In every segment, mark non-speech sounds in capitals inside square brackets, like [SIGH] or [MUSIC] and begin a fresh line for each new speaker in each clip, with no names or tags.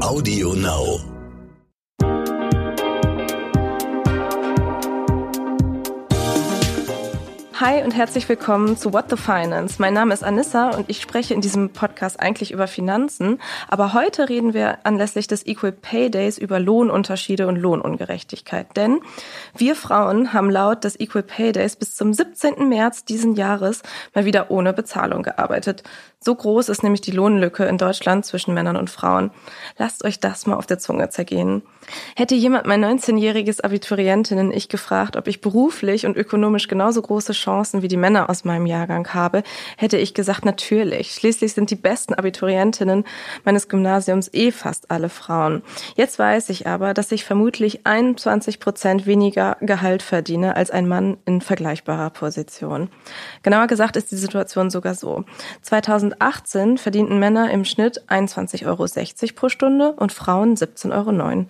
Audio Now.
Hi und herzlich willkommen zu What the Finance. Mein Name ist Anissa und ich spreche in diesem Podcast eigentlich über Finanzen. Aber heute reden wir anlässlich des Equal Pay Days über Lohnunterschiede und Lohnungerechtigkeit. Denn wir Frauen haben laut des Equal Pay Days bis zum 17. März diesen Jahres mal wieder ohne Bezahlung gearbeitet. So groß ist nämlich die Lohnlücke in Deutschland zwischen Männern und Frauen. Lasst euch das mal auf der Zunge zergehen. Hätte jemand mein 19-jähriges Abiturientinnen ich gefragt, ob ich beruflich und ökonomisch genauso große Chancen wie die Männer aus meinem Jahrgang habe, hätte ich gesagt, natürlich. Schließlich sind die besten Abiturientinnen meines Gymnasiums eh fast alle Frauen. Jetzt weiß ich aber, dass ich vermutlich 21 Prozent weniger Gehalt verdiene als ein Mann in vergleichbarer Position. Genauer gesagt ist die Situation sogar so. 2018 verdienten Männer im Schnitt 21,60 Euro pro Stunde und Frauen 17,09 Euro.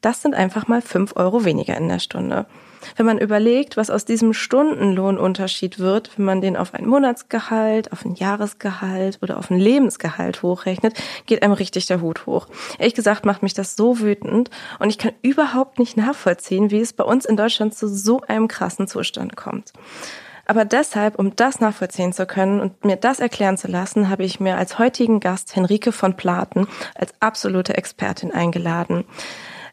Das sind einfach mal 5 Euro weniger in der Stunde. Wenn man überlegt, was aus diesem Stundenlohnunterschied wird, wenn man den auf ein Monatsgehalt, auf ein Jahresgehalt oder auf ein Lebensgehalt hochrechnet, geht einem richtig der Hut hoch. Ehrlich gesagt macht mich das so wütend und ich kann überhaupt nicht nachvollziehen, wie es bei uns in Deutschland zu so einem krassen Zustand kommt. Aber deshalb, um das nachvollziehen zu können und mir das erklären zu lassen, habe ich mir als heutigen Gast Henrike von Platen als absolute Expertin eingeladen.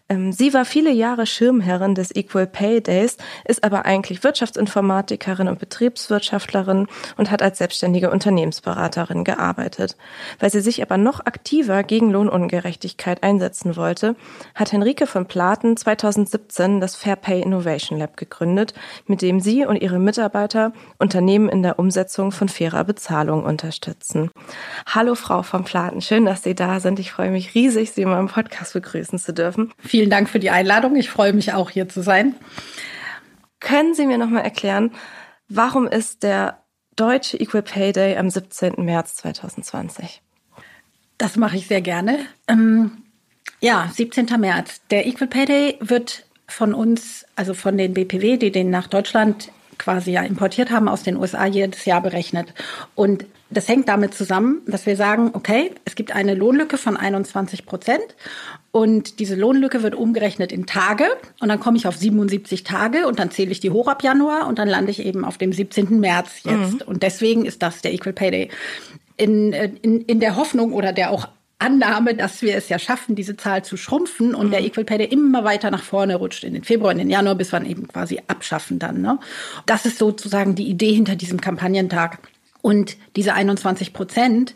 Ähm, sie war viele Jahre Schirmherrin des Equal Pay Days, ist aber eigentlich Wirtschaftsinformatikerin und Betriebswirtschaftlerin und hat als selbstständige Unternehmensberaterin gearbeitet. Weil sie sich aber noch aktiver gegen Lohnungerechtigkeit einsetzen wollte, hat Henrike von Platen 2017 das Fair Pay Innovation Lab gegründet, mit dem sie und ihre Mitarbeiter Unternehmen in der Umsetzung von fairer Bezahlung unterstützen. Hallo Frau von Platen, schön, dass Sie da sind. Ich freue mich riesig, Sie in meinem Podcast begrüßen zu dürfen.
Vielen Dank für die Einladung. Ich freue mich auch hier zu sein.
Können Sie mir noch mal erklären, warum ist der deutsche Equal Pay Day am 17. März 2020?
Das mache ich sehr gerne. Ähm, ja, 17. März. Der Equal Pay Day wird von uns, also von den BPW, die den nach Deutschland quasi ja importiert haben aus den USA jedes Jahr berechnet. Und das hängt damit zusammen, dass wir sagen, okay, es gibt eine Lohnlücke von 21 Prozent und diese Lohnlücke wird umgerechnet in Tage und dann komme ich auf 77 Tage und dann zähle ich die hoch ab Januar und dann lande ich eben auf dem 17. März jetzt. Mhm. Und deswegen ist das der Equal Pay Day. In, in, in der Hoffnung oder der auch Annahme, dass wir es ja schaffen, diese Zahl zu schrumpfen und mhm. der Equal Pay Day immer weiter nach vorne rutscht in den Februar, in den Januar, bis wir eben quasi abschaffen dann. Ne? Das ist sozusagen die Idee hinter diesem Kampagnentag. Und diese 21 Prozent,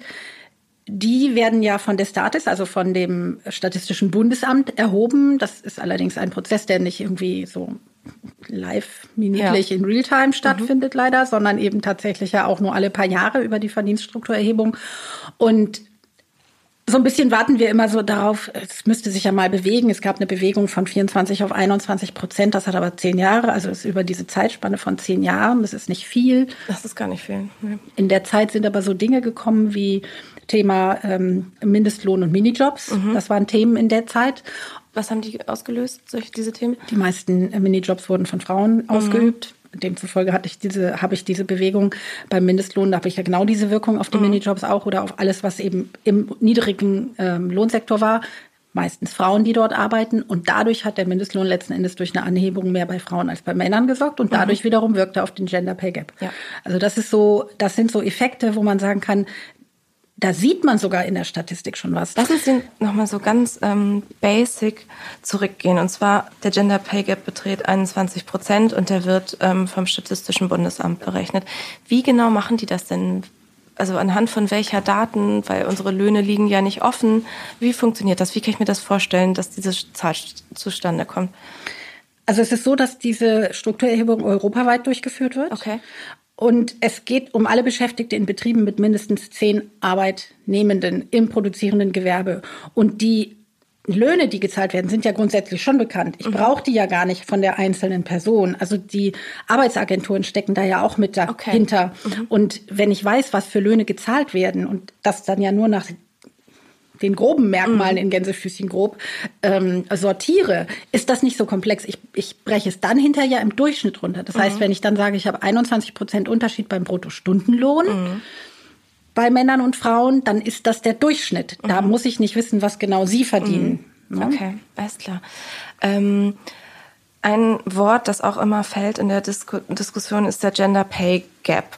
die werden ja von der Statis, also von dem Statistischen Bundesamt erhoben. Das ist allerdings ein Prozess, der nicht irgendwie so live minütlich ja. in Realtime stattfindet mhm. leider, sondern eben tatsächlich ja auch nur alle paar Jahre über die Verdienststrukturerhebung. Und so ein bisschen warten wir immer so darauf, es müsste sich ja mal bewegen. Es gab eine Bewegung von 24 auf 21 Prozent, das hat aber zehn Jahre, also ist über diese Zeitspanne von zehn Jahren, das ist nicht viel.
Das ist gar nicht viel. Nee.
In der Zeit sind aber so Dinge gekommen wie Thema ähm, Mindestlohn und Minijobs. Mhm. Das waren Themen in der Zeit.
Was haben die ausgelöst, solche, diese Themen?
Die meisten äh, Minijobs wurden von Frauen mhm. ausgeübt demzufolge hatte ich diese, habe ich diese Bewegung beim Mindestlohn, da habe ich ja genau diese Wirkung auf die mhm. Minijobs auch oder auf alles, was eben im niedrigen ähm, Lohnsektor war. Meistens Frauen, die dort arbeiten. Und dadurch hat der Mindestlohn letzten Endes durch eine Anhebung mehr bei Frauen als bei Männern gesorgt. Und dadurch mhm. wiederum wirkt er auf den Gender Pay Gap. Ja. Also das ist so, das sind so Effekte, wo man sagen kann, da sieht man sogar in der Statistik schon was.
Lass uns den nochmal so ganz ähm, basic zurückgehen. Und zwar, der Gender Pay Gap beträgt 21 Prozent und der wird ähm, vom Statistischen Bundesamt berechnet. Wie genau machen die das denn? Also anhand von welcher Daten, weil unsere Löhne liegen ja nicht offen. Wie funktioniert das? Wie kann ich mir das vorstellen, dass diese Zahl zustande kommt?
Also es ist so, dass diese Strukturerhebung europaweit durchgeführt wird.
Okay.
Und es geht um alle Beschäftigte in Betrieben mit mindestens zehn Arbeitnehmenden im produzierenden Gewerbe. Und die Löhne, die gezahlt werden, sind ja grundsätzlich schon bekannt. Ich mhm. brauche die ja gar nicht von der einzelnen Person. Also die Arbeitsagenturen stecken da ja auch mit dahinter. Okay. Mhm. Und wenn ich weiß, was für Löhne gezahlt werden und das dann ja nur nach den groben Merkmalen mhm. in Gänsefüßchen grob ähm, sortiere, ist das nicht so komplex. Ich, ich breche es dann hinterher im Durchschnitt runter. Das mhm. heißt, wenn ich dann sage, ich habe 21 Prozent Unterschied beim Bruttostundenlohn, mhm. bei Männern und Frauen, dann ist das der Durchschnitt. Da mhm. muss ich nicht wissen, was genau sie verdienen.
Mhm. Ne? Okay, alles klar. Ähm, ein Wort, das auch immer fällt in der Disku Diskussion, ist der Gender Pay Gap.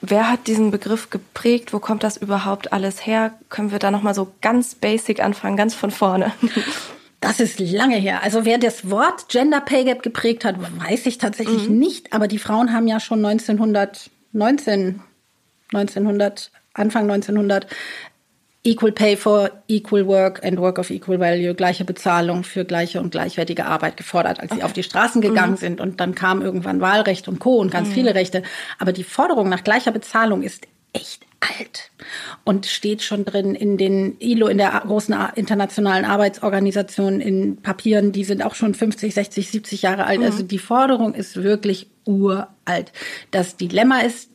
Wer hat diesen Begriff geprägt? Wo kommt das überhaupt alles her? Können wir da noch mal so ganz basic anfangen, ganz von vorne? [LAUGHS]
Das ist lange her. Also wer das Wort Gender Pay Gap geprägt hat, weiß ich tatsächlich mhm. nicht. Aber die Frauen haben ja schon 1919, 1900, Anfang 1900 Equal Pay for Equal Work and Work of Equal Value, gleiche Bezahlung für gleiche und gleichwertige Arbeit gefordert, als okay. sie auf die Straßen gegangen mhm. sind. Und dann kam irgendwann Wahlrecht und Co. und ganz mhm. viele Rechte. Aber die Forderung nach gleicher Bezahlung ist echt alt und steht schon drin in den ILO, in der großen internationalen Arbeitsorganisation, in Papieren, die sind auch schon 50, 60, 70 Jahre alt. Mhm. Also die Forderung ist wirklich uralt. Das Dilemma ist,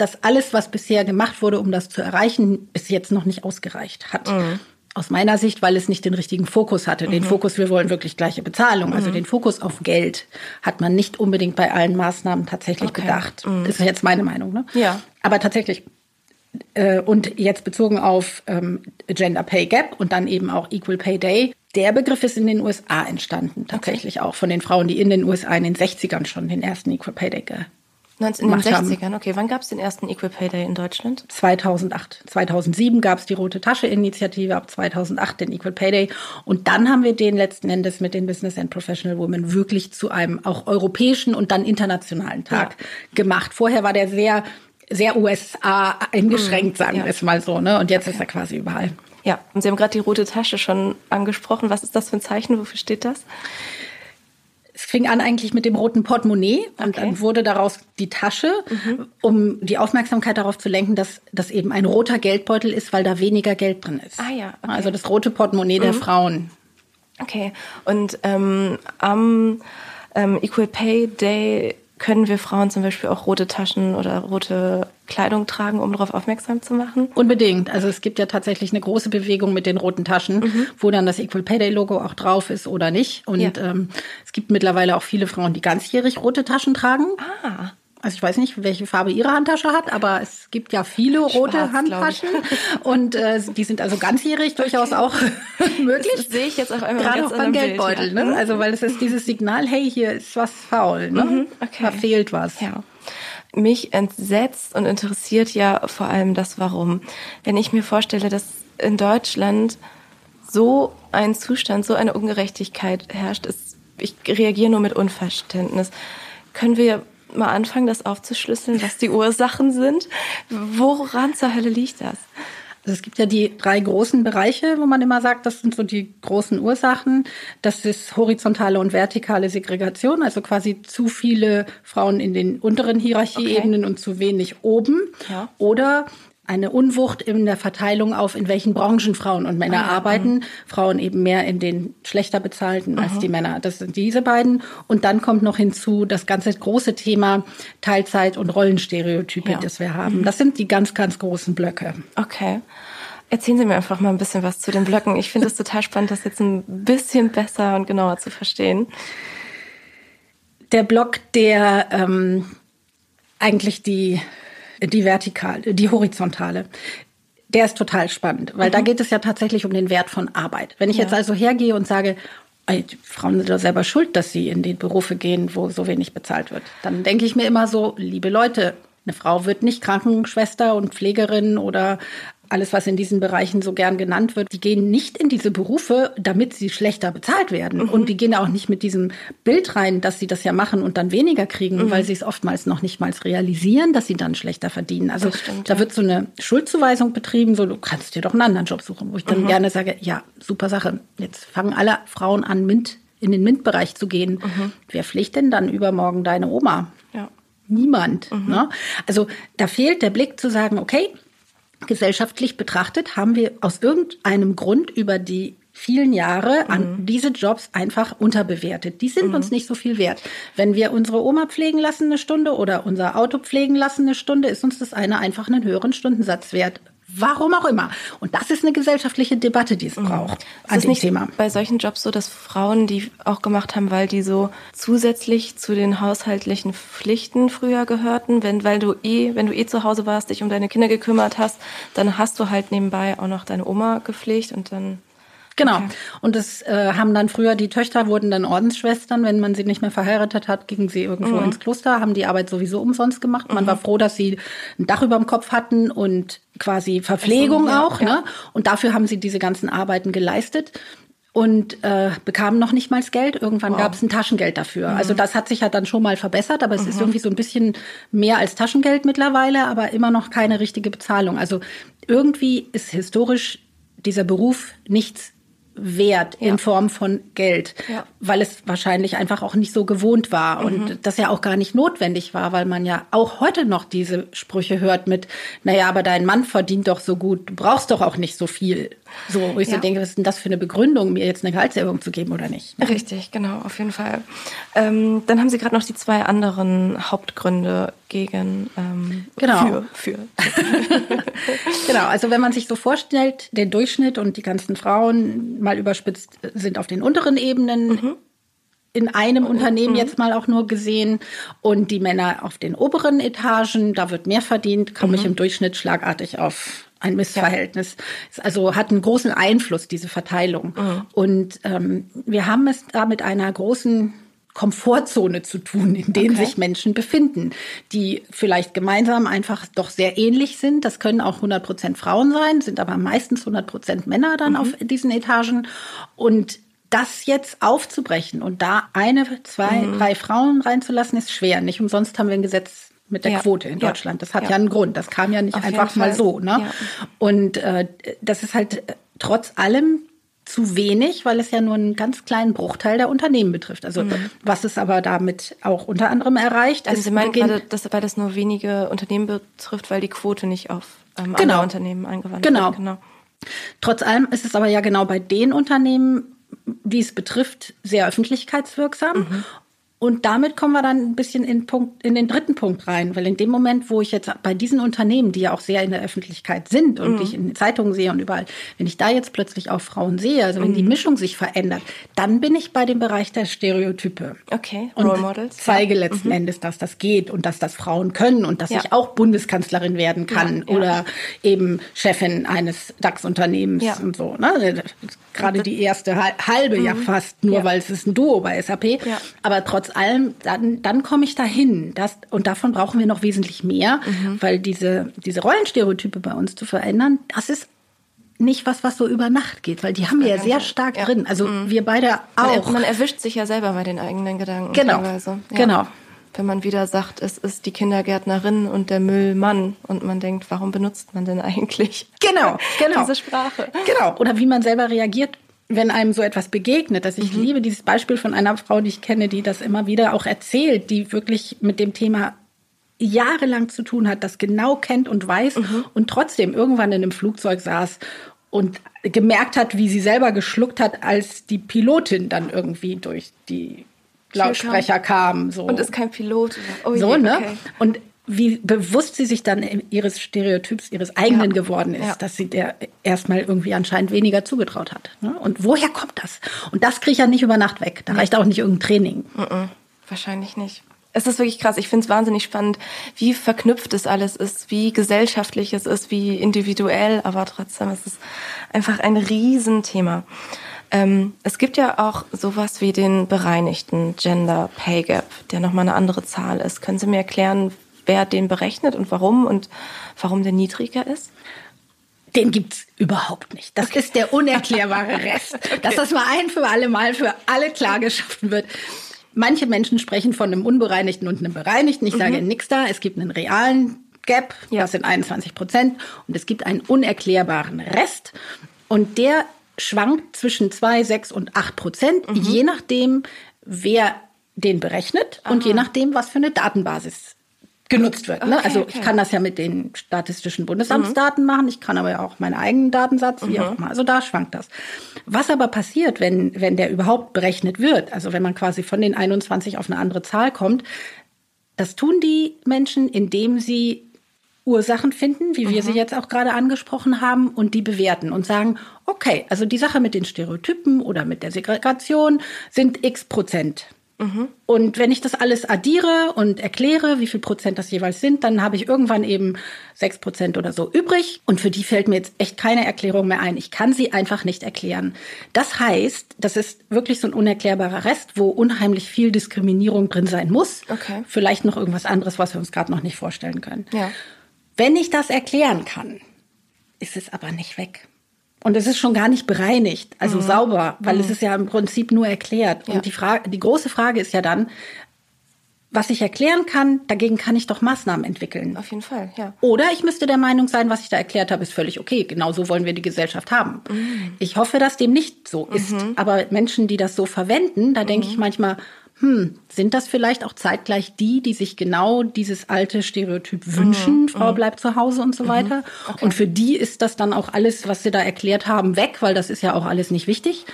dass alles, was bisher gemacht wurde, um das zu erreichen, bis jetzt noch nicht ausgereicht hat. Mhm. Aus meiner Sicht, weil es nicht den richtigen Fokus hatte. Den mhm. Fokus, wir wollen wirklich gleiche Bezahlung. Also mhm. den Fokus auf Geld hat man nicht unbedingt bei allen Maßnahmen tatsächlich okay. bedacht. Mhm. Das ist jetzt meine Meinung. Ne?
Ja.
Aber tatsächlich äh, und jetzt bezogen auf ähm, Gender Pay Gap und dann eben auch Equal Pay Day. Der Begriff ist in den USA entstanden, tatsächlich okay. auch von den Frauen, die in den USA in den 60ern schon den ersten Equal Pay Day gemacht
in den 60ern, haben. okay. Wann gab es den ersten Equal Pay Day in Deutschland?
2008. 2007 gab es die Rote Tasche Initiative, ab 2008 den Equal Pay Day. Und dann haben wir den letzten Endes mit den Business and Professional Women wirklich zu einem auch europäischen und dann internationalen Tag ja. gemacht. Vorher war der sehr sehr USA eingeschränkt, mhm. sagen ja. wir es mal so. Ne? Und jetzt okay. ist er quasi überall.
Ja, und Sie haben gerade die rote Tasche schon angesprochen. Was ist das für ein Zeichen? Wofür steht das?
Fing an eigentlich mit dem roten Portemonnaie und okay. dann wurde daraus die Tasche, mhm. um die Aufmerksamkeit darauf zu lenken, dass das eben ein roter Geldbeutel ist, weil da weniger Geld drin ist.
Ah ja.
Okay. Also das rote Portemonnaie mhm. der Frauen.
Okay. Und ähm, am ähm, Equal Pay Day können wir Frauen zum Beispiel auch rote Taschen oder rote Kleidung tragen, um darauf aufmerksam zu machen?
Unbedingt. Also es gibt ja tatsächlich eine große Bewegung mit den roten Taschen, mhm. wo dann das Equal Pay Day Logo auch drauf ist oder nicht. Und ja. ähm, es gibt mittlerweile auch viele Frauen, die ganzjährig rote Taschen tragen.
Ah.
Also ich weiß nicht, welche Farbe Ihre Handtasche hat, aber es gibt ja viele rote Schwarz, Handtaschen und äh, die sind also ganzjährig durchaus auch [LAUGHS] möglich. Das
sehe ich jetzt auf einmal
gerade auch beim Geldbeutel, Bild, ja. ne? Also weil es ist dieses Signal, hey, hier ist was faul, ne? Mhm, okay. Da fehlt was.
Ja. Mich entsetzt und interessiert ja vor allem das Warum. Wenn ich mir vorstelle, dass in Deutschland so ein Zustand, so eine Ungerechtigkeit herrscht, ist, ich reagiere nur mit Unverständnis. Können wir mal anfangen, das aufzuschlüsseln, was die Ursachen sind? Woran zur Hölle liegt das?
Also es gibt ja die drei großen Bereiche, wo man immer sagt, das sind so die großen Ursachen. Das ist horizontale und vertikale Segregation, also quasi zu viele Frauen in den unteren Hierarchieebenen okay. und zu wenig oben. Ja. Oder eine Unwucht in der Verteilung auf, in welchen Branchen Frauen und Männer ah, arbeiten. Mh. Frauen eben mehr in den schlechter bezahlten als die Männer. Das sind diese beiden. Und dann kommt noch hinzu das ganze große Thema Teilzeit und Rollenstereotype, ja. das wir haben. Mhm. Das sind die ganz, ganz großen Blöcke.
Okay. Erzählen Sie mir einfach mal ein bisschen was zu den Blöcken. Ich finde es total spannend, das jetzt ein bisschen besser und genauer zu verstehen.
Der Block, der ähm, eigentlich die die vertikale, die horizontale. Der ist total spannend, weil mhm. da geht es ja tatsächlich um den Wert von Arbeit. Wenn ich ja. jetzt also hergehe und sage, die Frauen sind doch selber schuld, dass sie in die Berufe gehen, wo so wenig bezahlt wird, dann denke ich mir immer so, liebe Leute, eine Frau wird nicht Krankenschwester und Pflegerin oder alles, was in diesen Bereichen so gern genannt wird, die gehen nicht in diese Berufe, damit sie schlechter bezahlt werden. Mhm. Und die gehen auch nicht mit diesem Bild rein, dass sie das ja machen und dann weniger kriegen, mhm. weil sie es oftmals noch nicht mal realisieren, dass sie dann schlechter verdienen. Also stimmt, da wird so eine Schuldzuweisung betrieben, so du kannst dir doch einen anderen Job suchen, wo ich dann mhm. gerne sage, ja, super Sache. Jetzt fangen alle Frauen an, Mint in den MINT-Bereich zu gehen. Mhm. Wer pflicht denn dann übermorgen deine Oma?
Ja.
Niemand. Mhm. Ne? Also da fehlt der Blick zu sagen, okay, gesellschaftlich betrachtet haben wir aus irgendeinem Grund über die vielen Jahre an mhm. diese Jobs einfach unterbewertet. Die sind mhm. uns nicht so viel wert. Wenn wir unsere Oma pflegen lassen eine Stunde oder unser Auto pflegen lassen eine Stunde, ist uns das eine einfach einen höheren Stundensatz wert, Warum auch immer. Und das ist eine gesellschaftliche Debatte, die es mhm. braucht
an ist dem nicht Thema. Bei solchen Jobs so, dass Frauen die auch gemacht haben, weil die so zusätzlich zu den haushaltlichen Pflichten früher gehörten, wenn weil du eh, wenn du eh zu Hause warst, dich um deine Kinder gekümmert hast, dann hast du halt nebenbei auch noch deine Oma gepflegt und dann
Genau. Okay. Und das äh, haben dann früher die Töchter wurden dann Ordensschwestern, wenn man sie nicht mehr verheiratet hat, gingen sie irgendwo mhm. ins Kloster, haben die Arbeit sowieso umsonst gemacht. Man mhm. war froh, dass sie ein Dach über dem Kopf hatten und quasi Verpflegung also, ja, auch. Ja. Ne? Und dafür haben sie diese ganzen Arbeiten geleistet und äh, bekamen noch nicht mal Geld. Irgendwann wow. gab es ein Taschengeld dafür. Mhm. Also das hat sich ja dann schon mal verbessert, aber es mhm. ist irgendwie so ein bisschen mehr als Taschengeld mittlerweile, aber immer noch keine richtige Bezahlung. Also irgendwie ist historisch dieser Beruf nichts Wert ja. in Form von Geld, ja. weil es wahrscheinlich einfach auch nicht so gewohnt war mhm. und das ja auch gar nicht notwendig war, weil man ja auch heute noch diese Sprüche hört mit, naja, aber dein Mann verdient doch so gut, du brauchst doch auch nicht so viel. So, wo ich ja. so denke, was ist denn das für eine Begründung, mir jetzt eine Gehaltserhöhung zu geben oder nicht?
Ne? Richtig, genau, auf jeden Fall. Ähm, dann haben Sie gerade noch die zwei anderen Hauptgründe gegen ähm,
genau.
für. für. [LAUGHS]
genau, also wenn man sich so vorstellt, der Durchschnitt und die ganzen Frauen mal überspitzt sind auf den unteren Ebenen. Mhm in einem mhm. Unternehmen jetzt mal auch nur gesehen und die Männer auf den oberen Etagen, da wird mehr verdient, komme mhm. ich im Durchschnitt schlagartig auf ein Missverhältnis. Ja. Also hat einen großen Einfluss, diese Verteilung. Mhm. Und ähm, wir haben es da mit einer großen Komfortzone zu tun, in denen okay. sich Menschen befinden, die vielleicht gemeinsam einfach doch sehr ähnlich sind. Das können auch 100 Prozent Frauen sein, sind aber meistens 100 Prozent Männer dann mhm. auf diesen Etagen. Und das jetzt aufzubrechen und da eine, zwei, mhm. drei Frauen reinzulassen, ist schwer. Nicht umsonst haben wir ein Gesetz mit der ja. Quote in Deutschland. Das hat ja. ja. einen Grund. Das kam ja nicht Auf einfach mal so. Ne? Ja. Und äh, das ist halt äh, trotz allem zu wenig, weil es ja nur einen ganz kleinen Bruchteil der Unternehmen betrifft. Also mhm. was es aber damit auch unter anderem erreicht.
Also Sie meinen gerade, dass, weil das nur wenige Unternehmen betrifft, weil die Quote nicht auf ähm, genau. andere Unternehmen eingewandt
genau. wird. Genau. Trotz allem ist es aber ja genau bei den Unternehmen, die es betrifft, sehr öffentlichkeitswirksam. Mhm. Und damit kommen wir dann ein bisschen in, Punkt, in den dritten Punkt rein, weil in dem Moment, wo ich jetzt bei diesen Unternehmen, die ja auch sehr in der Öffentlichkeit sind und mhm. ich in den Zeitungen sehe und überall, wenn ich da jetzt plötzlich auch Frauen sehe, also wenn mhm. die Mischung sich verändert, dann bin ich bei dem Bereich der Stereotype.
Okay,
und Role Models. Zeige ja. letzten mhm. Endes, dass das geht und dass das Frauen können und dass ja. ich auch Bundeskanzlerin werden kann ja, oder eben Chefin eines DAX-Unternehmens und so. Ne? Gerade die erste halbe ja mhm. fast, nur weil es ist ein Duo bei SAP. Aber trotz allem, dann, dann komme ich dahin. Das, und davon brauchen wir noch wesentlich mehr, mhm. weil diese, diese Rollenstereotype bei uns zu verändern, das ist nicht was, was so über Nacht geht, weil die haben wir ja sehr stark ja. drin. Also mhm. wir beide auch.
Man, man, erwischt sich ja selber bei den eigenen Gedanken.
Genau. Teilweise. Ja. Genau.
Wenn man wieder sagt, es ist die Kindergärtnerin und der Müllmann und man denkt, warum benutzt man denn eigentlich
genau, genau. [LAUGHS]
diese Sprache?
Genau. Oder wie man selber reagiert, wenn einem so etwas begegnet, dass ich mhm. liebe dieses Beispiel von einer Frau, die ich kenne, die das immer wieder auch erzählt, die wirklich mit dem Thema jahrelang zu tun hat, das genau kennt und weiß mhm. und trotzdem irgendwann in einem Flugzeug saß und gemerkt hat, wie sie selber geschluckt hat, als die Pilotin dann irgendwie durch die Lautsprecher kam. So.
Und ist kein Pilot.
Oh so, je, ne? Okay. Und wie bewusst sie sich dann ihres Stereotyps, ihres eigenen ja. geworden ist, ja. dass sie der erstmal irgendwie anscheinend weniger zugetraut hat. Ne? Und woher kommt das? Und das kriege ich ja nicht über Nacht weg. Da nee. reicht auch nicht irgendein Training.
-mm. Wahrscheinlich nicht. Es ist wirklich krass. Ich finde es wahnsinnig spannend, wie verknüpft es alles ist, wie gesellschaftlich es ist, wie individuell, aber trotzdem ist es einfach ein Riesenthema. Ähm, es gibt ja auch sowas wie den bereinigten Gender Pay Gap, der nochmal eine andere Zahl ist. Können Sie mir erklären, wer den berechnet und warum und warum der niedriger ist?
Den gibt's überhaupt nicht. Das okay. ist der unerklärbare Rest. [LAUGHS] okay. Dass das mal ein für alle Mal für alle klar geschaffen wird. Manche Menschen sprechen von einem unbereinigten und einem bereinigten. Ich sage mhm. nichts da. Es gibt einen realen Gap, ja. das sind 21 Prozent. Und es gibt einen unerklärbaren Rest. Und der schwankt zwischen 2, 6 und 8 Prozent, mhm. je nachdem, wer den berechnet Aha. und je nachdem, was für eine Datenbasis genutzt wird. Ne? Okay, also okay. ich kann das ja mit den statistischen Bundesamtsdaten mhm. machen, ich kann aber ja auch meinen eigenen Datensatz, wie mhm. auch immer. Also da schwankt das. Was aber passiert, wenn, wenn der überhaupt berechnet wird, also wenn man quasi von den 21 auf eine andere Zahl kommt, das tun die Menschen, indem sie Ursachen finden, wie wir mhm. sie jetzt auch gerade angesprochen haben, und die bewerten und sagen, okay, also die Sache mit den Stereotypen oder mit der Segregation sind x Prozent. Mhm. Und wenn ich das alles addiere und erkläre, wie viel Prozent das jeweils sind, dann habe ich irgendwann eben sechs Prozent oder so übrig. Und für die fällt mir jetzt echt keine Erklärung mehr ein. Ich kann sie einfach nicht erklären. Das heißt, das ist wirklich so ein unerklärbarer Rest, wo unheimlich viel Diskriminierung drin sein muss.
Okay.
Vielleicht noch irgendwas anderes, was wir uns gerade noch nicht vorstellen können.
Ja.
Wenn ich das erklären kann, ist es aber nicht weg. Und es ist schon gar nicht bereinigt, also mhm. sauber, weil mhm. es ist ja im Prinzip nur erklärt. Ja. Und die Frage, die große Frage ist ja dann, was ich erklären kann, dagegen kann ich doch Maßnahmen entwickeln.
Auf jeden Fall, ja.
Oder ich müsste der Meinung sein, was ich da erklärt habe, ist völlig okay. Genau so wollen wir die Gesellschaft haben. Mhm. Ich hoffe, dass dem nicht so ist. Mhm. Aber Menschen, die das so verwenden, da denke ich mhm. manchmal, hm, sind das vielleicht auch zeitgleich die, die sich genau dieses alte Stereotyp wünschen, mhm. Frau mhm. bleibt zu Hause und so mhm. weiter. Okay. Und für die ist das dann auch alles, was sie da erklärt haben, weg, weil das ist ja auch alles nicht wichtig.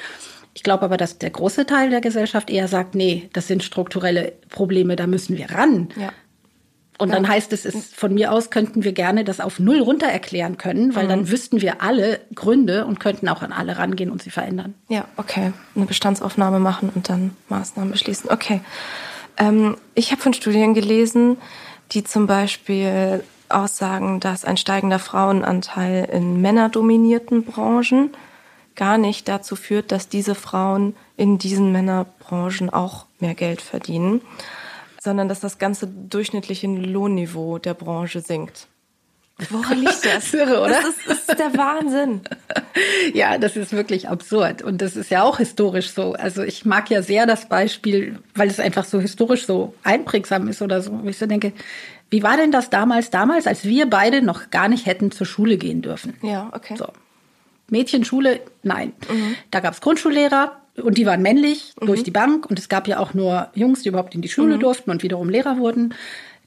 Ich glaube aber, dass der große Teil der Gesellschaft eher sagt, nee, das sind strukturelle Probleme, da müssen wir ran.
Ja.
Und dann heißt es, es, von mir aus könnten wir gerne das auf Null runter erklären können, weil mhm. dann wüssten wir alle Gründe und könnten auch an alle rangehen und sie verändern.
Ja, okay. Eine Bestandsaufnahme machen und dann Maßnahmen beschließen. Okay. Ähm, ich habe von Studien gelesen, die zum Beispiel aussagen, dass ein steigender Frauenanteil in männerdominierten Branchen gar nicht dazu führt, dass diese Frauen in diesen Männerbranchen auch mehr Geld verdienen sondern dass das ganze durchschnittliche Lohnniveau der Branche sinkt.
Woran liegt das? [LAUGHS]
Irre, oder? Das ist, das ist der Wahnsinn. [LAUGHS]
ja, das ist wirklich absurd. Und das ist ja auch historisch so. Also ich mag ja sehr das Beispiel, weil es einfach so historisch so einprägsam ist oder so. Ich so denke, wie war denn das damals, damals, als wir beide noch gar nicht hätten zur Schule gehen dürfen?
Ja, okay.
So. Mädchenschule, nein. Mhm. Da gab es Grundschullehrer, und die waren männlich mhm. durch die Bank. Und es gab ja auch nur Jungs, die überhaupt in die Schule mhm. durften und wiederum Lehrer wurden.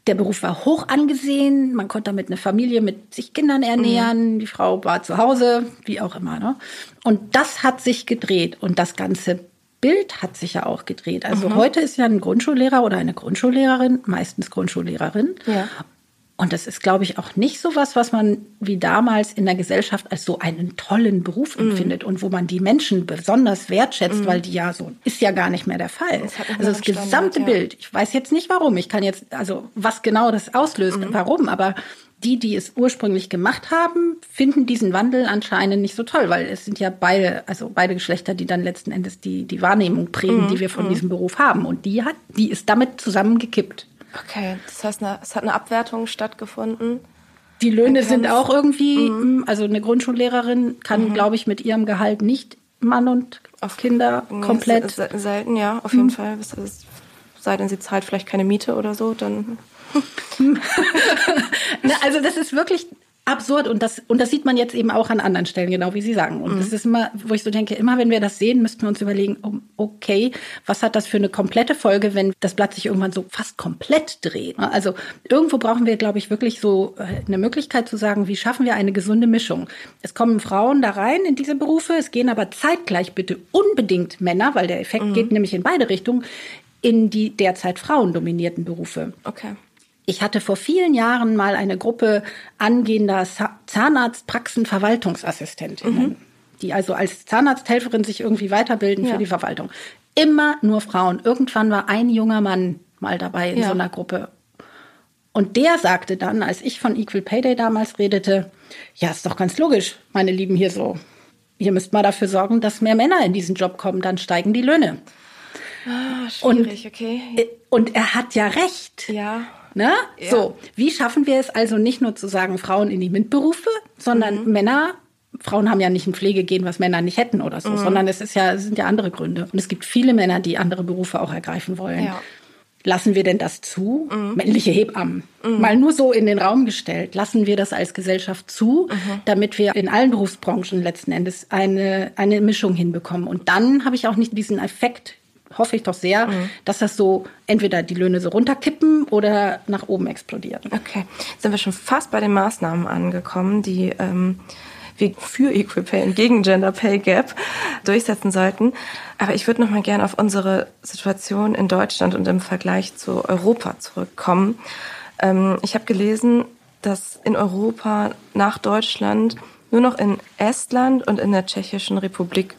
Der Beruf war hoch angesehen. Man konnte damit eine Familie mit sich Kindern ernähren. Mhm. Die Frau war zu Hause, wie auch immer. Ne? Und das hat sich gedreht. Und das ganze Bild hat sich ja auch gedreht. Also mhm. heute ist ja ein Grundschullehrer oder eine Grundschullehrerin, meistens Grundschullehrerin.
Ja.
Und das ist, glaube ich, auch nicht so was, was man wie damals in der Gesellschaft als so einen tollen Beruf mhm. empfindet und wo man die Menschen besonders wertschätzt, mhm. weil die ja so ist ja gar nicht mehr der Fall. Das also das gesamte Standard, ja. Bild. Ich weiß jetzt nicht warum. Ich kann jetzt, also was genau das auslöst, mhm. warum, aber die, die es ursprünglich gemacht haben, finden diesen Wandel anscheinend nicht so toll, weil es sind ja beide, also beide Geschlechter, die dann letzten Endes die, die Wahrnehmung prägen, die mhm. wir von mhm. diesem Beruf haben. Und die hat, die ist damit zusammengekippt.
Okay, das heißt, eine, es hat eine Abwertung stattgefunden.
Die Löhne sind auch irgendwie, mhm. also eine Grundschullehrerin kann, mhm. glaube ich, mit ihrem Gehalt nicht Mann und auf Kinder nee, komplett.
Selten, ja, auf jeden mhm. Fall. Sei denn, sie zahlt vielleicht keine Miete oder so, dann. [LAUGHS]
also das ist wirklich absurd und das und das sieht man jetzt eben auch an anderen Stellen genau wie Sie sagen. Und mhm. das ist immer wo ich so denke immer wenn wir das sehen müssten wir uns überlegen oh, okay was hat das für eine komplette Folge wenn das Blatt sich irgendwann so fast komplett dreht? Also irgendwo brauchen wir glaube ich wirklich so äh, eine Möglichkeit zu sagen wie schaffen wir eine gesunde Mischung? Es kommen Frauen da rein in diese Berufe es gehen aber zeitgleich bitte unbedingt Männer weil der Effekt mhm. geht nämlich in beide Richtungen in die derzeit frauendominierten Berufe.
Okay
ich hatte vor vielen Jahren mal eine Gruppe angehender Zahnarztpraxenverwaltungsassistentinnen, mhm. die also als Zahnarzthelferin sich irgendwie weiterbilden ja. für die Verwaltung. Immer nur Frauen. Irgendwann war ein junger Mann mal dabei in ja. so einer Gruppe. Und der sagte dann, als ich von Equal Pay Day damals redete, ja, ist doch ganz logisch, meine Lieben hier so. Ihr müsst mal dafür sorgen, dass mehr Männer in diesen Job kommen, dann steigen die Löhne.
Ah, schwierig,
und,
okay.
Und er hat ja recht.
Ja.
Ne? Ja. So, wie schaffen wir es also nicht nur zu sagen, Frauen in die MINT-Berufe, sondern mhm. Männer Frauen haben ja nicht ein Pflegegehen, was Männer nicht hätten oder so, mhm. sondern es ist ja, es sind ja andere Gründe. Und es gibt viele Männer, die andere Berufe auch ergreifen wollen. Ja. Lassen wir denn das zu? Mhm. Männliche Hebammen. Mhm. Mal nur so in den Raum gestellt. Lassen wir das als Gesellschaft zu, mhm. damit wir in allen Berufsbranchen letzten Endes eine, eine Mischung hinbekommen. Und dann habe ich auch nicht diesen Effekt hoffe ich doch sehr, mhm. dass das so entweder die Löhne so runterkippen oder nach oben explodieren.
Okay, Jetzt sind wir schon fast bei den Maßnahmen angekommen, die ähm, wir für Equal Pay und gegen Gender Pay Gap durchsetzen sollten. Aber ich würde noch mal gerne auf unsere Situation in Deutschland und im Vergleich zu Europa zurückkommen. Ähm, ich habe gelesen, dass in Europa nach Deutschland nur noch in Estland und in der Tschechischen Republik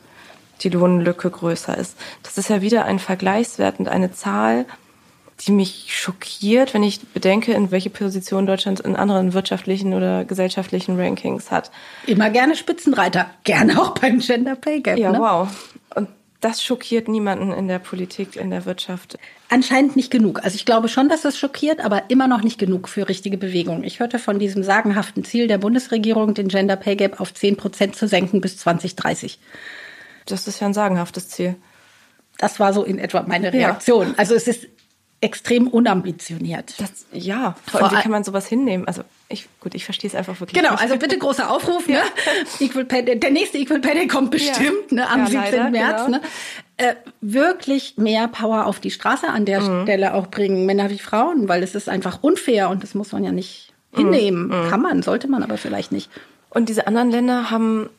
die Lohnlücke größer ist. Das ist ja wieder ein Vergleichswert und eine Zahl, die mich schockiert, wenn ich bedenke, in welche Position Deutschland in anderen wirtschaftlichen oder gesellschaftlichen Rankings hat.
Immer gerne Spitzenreiter, gerne auch beim Gender Pay Gap.
Ja,
ne?
wow. Und das schockiert niemanden in der Politik, in der Wirtschaft.
Anscheinend nicht genug. Also ich glaube schon, dass es schockiert, aber immer noch nicht genug für richtige Bewegung. Ich hörte von diesem sagenhaften Ziel der Bundesregierung, den Gender Pay Gap auf 10 Prozent zu senken bis 2030.
Das ist ja ein sagenhaftes Ziel.
Das war so in etwa meine Reaktion. Ja. Also es ist extrem unambitioniert.
Das, ja, vor, allem, wie kann man sowas hinnehmen? Also ich, gut, ich verstehe es einfach wirklich.
Genau, nicht. also bitte großer Aufruf. Ne? [LAUGHS] Equal Pay Day, der nächste Equal Pay Day kommt bestimmt ja. ne, am ja, 17. Leider, März. Genau. Ne? Äh, wirklich mehr Power auf die Straße an der mhm. Stelle auch bringen, Männer wie Frauen, weil es ist einfach unfair und das muss man ja nicht mhm. hinnehmen. Mhm. Kann man, sollte man aber vielleicht nicht.
Und diese anderen Länder haben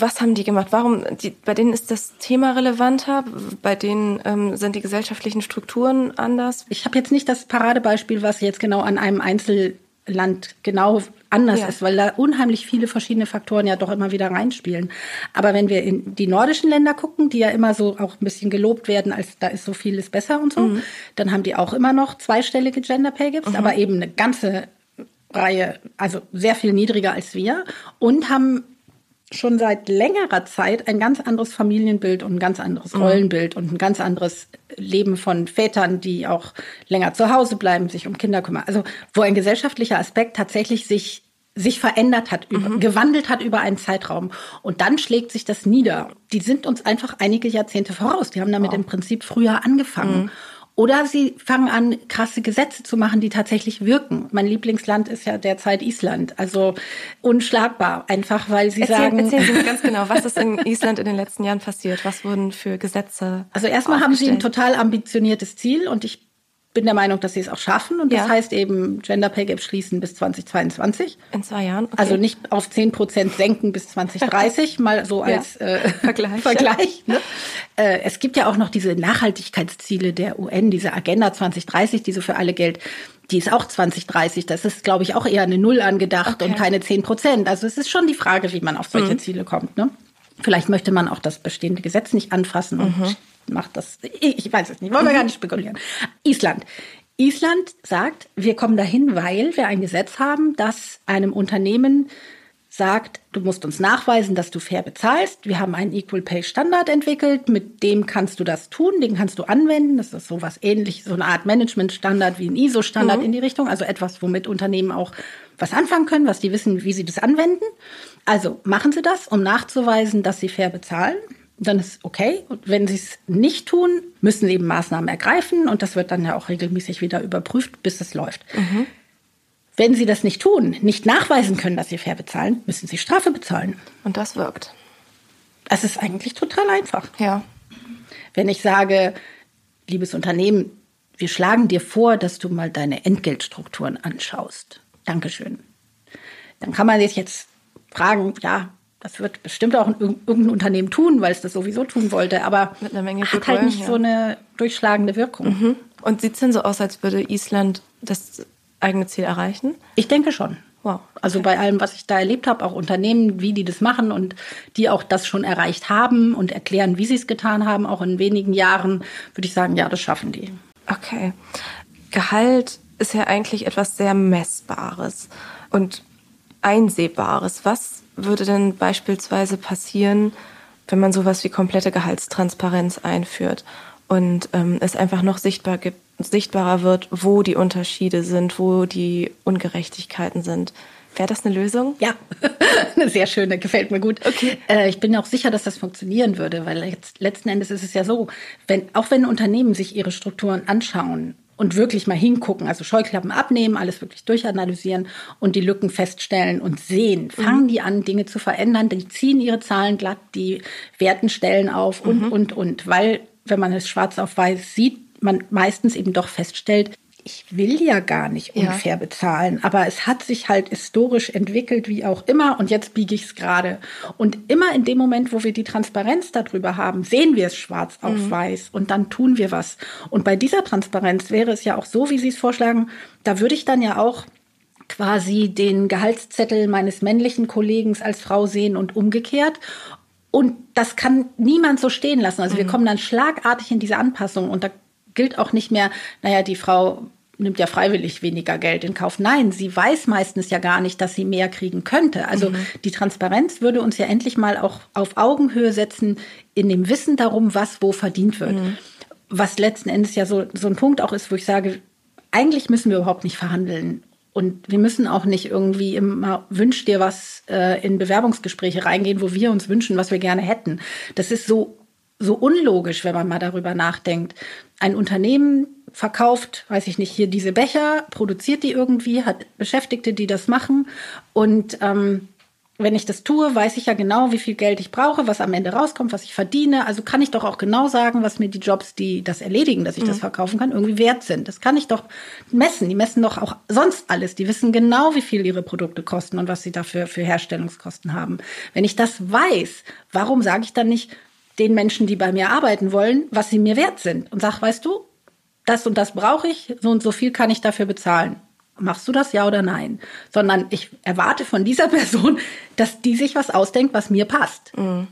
was haben die gemacht? Warum? Die, bei denen ist das Thema relevanter, bei denen ähm, sind die gesellschaftlichen Strukturen anders.
Ich habe jetzt nicht das Paradebeispiel, was jetzt genau an einem Einzelland genau anders ja. ist, weil da unheimlich viele verschiedene Faktoren ja doch immer wieder reinspielen. Aber wenn wir in die nordischen Länder gucken, die ja immer so auch ein bisschen gelobt werden, als da ist so vieles besser und so, mhm. dann haben die auch immer noch zweistellige Gender Pay Gaps, mhm. aber eben eine ganze Reihe, also sehr viel niedriger als wir und haben schon seit längerer Zeit ein ganz anderes Familienbild und ein ganz anderes mhm. Rollenbild und ein ganz anderes Leben von Vätern, die auch länger zu Hause bleiben, sich um Kinder kümmern. Also wo ein gesellschaftlicher Aspekt tatsächlich sich sich verändert hat, mhm. gewandelt hat über einen Zeitraum. Und dann schlägt sich das nieder. Die sind uns einfach einige Jahrzehnte voraus. Die haben damit wow. im Prinzip früher angefangen. Mhm. Oder sie fangen an, krasse Gesetze zu machen, die tatsächlich wirken. Mein Lieblingsland ist ja derzeit Island. Also unschlagbar, einfach weil sie
erzähl,
sagen.
Erzählen Sie [LAUGHS] mir ganz genau, was ist in Island in den letzten Jahren passiert? Was wurden für Gesetze?
Also erstmal haben sie ein total ambitioniertes Ziel und ich bin der Meinung, dass sie es auch schaffen. Und das ja. heißt eben Gender Pay Gap schließen bis 2022.
In zwei Jahren. Okay.
Also nicht auf 10 Prozent senken bis 2030, [LAUGHS] mal so als ja. äh, Vergleich. [LAUGHS] Vergleich ne? äh, es gibt ja auch noch diese Nachhaltigkeitsziele der UN, diese Agenda 2030, die so für alle gilt. Die ist auch 2030. Das ist, glaube ich, auch eher eine Null angedacht okay. und keine 10 Prozent. Also es ist schon die Frage, wie man auf solche mhm. Ziele kommt. Ne? Vielleicht möchte man auch das bestehende Gesetz nicht anfassen und mhm macht das. Ich weiß es nicht, wollen wir gar nicht spekulieren. Island. Island sagt, wir kommen dahin, weil wir ein Gesetz haben, das einem Unternehmen sagt, du musst uns nachweisen, dass du fair bezahlst. Wir haben einen Equal Pay Standard entwickelt, mit dem kannst du das tun, den kannst du anwenden. Das ist sowas ähnliches, so eine Art Management Standard wie ein ISO Standard mhm. in die Richtung, also etwas, womit Unternehmen auch was anfangen können, was die wissen, wie sie das anwenden. Also machen sie das, um nachzuweisen, dass sie fair bezahlen dann ist okay. Und wenn sie es nicht tun, müssen sie eben Maßnahmen ergreifen und das wird dann ja auch regelmäßig wieder überprüft, bis es läuft. Mhm. Wenn sie das nicht tun, nicht nachweisen können, dass sie fair bezahlen, müssen sie Strafe bezahlen.
Und das wirkt.
Das ist eigentlich total einfach.
Ja.
Wenn ich sage, liebes Unternehmen, wir schlagen dir vor, dass du mal deine Entgeltstrukturen anschaust. Dankeschön. Dann kann man sich jetzt fragen, ja, das wird bestimmt auch irgendein Unternehmen tun, weil es das sowieso tun wollte, aber Mit einer Menge hat halt nicht ja. so eine durchschlagende Wirkung.
Mhm. Und sieht es denn so aus, als würde Island das eigene Ziel erreichen?
Ich denke schon. Wow. Also bei allem, was ich da erlebt habe, auch Unternehmen, wie die das machen und die auch das schon erreicht haben und erklären, wie sie es getan haben, auch in wenigen Jahren, würde ich sagen, ja, das schaffen die.
Okay. Gehalt ist ja eigentlich etwas sehr Messbares und Einsehbares. Was würde denn beispielsweise passieren, wenn man sowas wie komplette Gehaltstransparenz einführt und ähm, es einfach noch sichtbar gibt, sichtbarer wird, wo die Unterschiede sind, wo die Ungerechtigkeiten sind? Wäre das eine Lösung?
Ja, [LAUGHS] eine sehr schöne, gefällt mir gut. Okay. Äh, ich bin auch sicher, dass das funktionieren würde, weil jetzt, letzten Endes ist es ja so, wenn, auch wenn Unternehmen sich ihre Strukturen anschauen und wirklich mal hingucken, also Scheuklappen abnehmen, alles wirklich durchanalysieren und die Lücken feststellen und sehen. Fangen mhm. die an, Dinge zu verändern, die ziehen ihre Zahlen glatt, die werten Stellen auf und, mhm. und, und. Weil, wenn man es schwarz auf weiß sieht, man meistens eben doch feststellt, ich will ja gar nicht unfair ja. bezahlen, aber es hat sich halt historisch entwickelt, wie auch immer, und jetzt biege ich es gerade. Und immer in dem Moment, wo wir die Transparenz darüber haben, sehen wir es schwarz auf mhm. weiß und dann tun wir was. Und bei dieser Transparenz wäre es ja auch so, wie Sie es vorschlagen, da würde ich dann ja auch quasi den Gehaltszettel meines männlichen Kollegen als Frau sehen und umgekehrt. Und das kann niemand so stehen lassen. Also mhm. wir kommen dann schlagartig in diese Anpassung und da gilt auch nicht mehr, naja, die Frau nimmt ja freiwillig weniger Geld in Kauf. Nein, sie weiß meistens ja gar nicht, dass sie mehr kriegen könnte. Also mhm. die Transparenz würde uns ja endlich mal auch auf Augenhöhe setzen in dem Wissen darum, was wo verdient wird. Mhm. Was letzten Endes ja so, so ein Punkt auch ist, wo ich sage, eigentlich müssen wir überhaupt nicht verhandeln. Und wir müssen auch nicht irgendwie immer wünsch dir was äh, in Bewerbungsgespräche reingehen, wo wir uns wünschen, was wir gerne hätten. Das ist so so unlogisch, wenn man mal darüber nachdenkt. Ein Unternehmen verkauft, weiß ich nicht, hier diese Becher, produziert die irgendwie, hat Beschäftigte, die das machen. Und ähm, wenn ich das tue, weiß ich ja genau, wie viel Geld ich brauche, was am Ende rauskommt, was ich verdiene. Also kann ich doch auch genau sagen, was mir die Jobs, die das erledigen, dass ich mhm. das verkaufen kann, irgendwie wert sind. Das kann ich doch messen. Die messen doch auch sonst alles. Die wissen genau, wie viel ihre Produkte kosten und was sie dafür für Herstellungskosten haben. Wenn ich das weiß, warum sage ich dann nicht den Menschen, die bei mir arbeiten wollen, was sie mir wert sind und sag, weißt du, das und das brauche ich, so und so viel kann ich dafür bezahlen. Machst du das ja oder nein? Sondern ich erwarte von dieser [LAUGHS] Person, dass die sich was ausdenkt, was mir passt.
Mhm.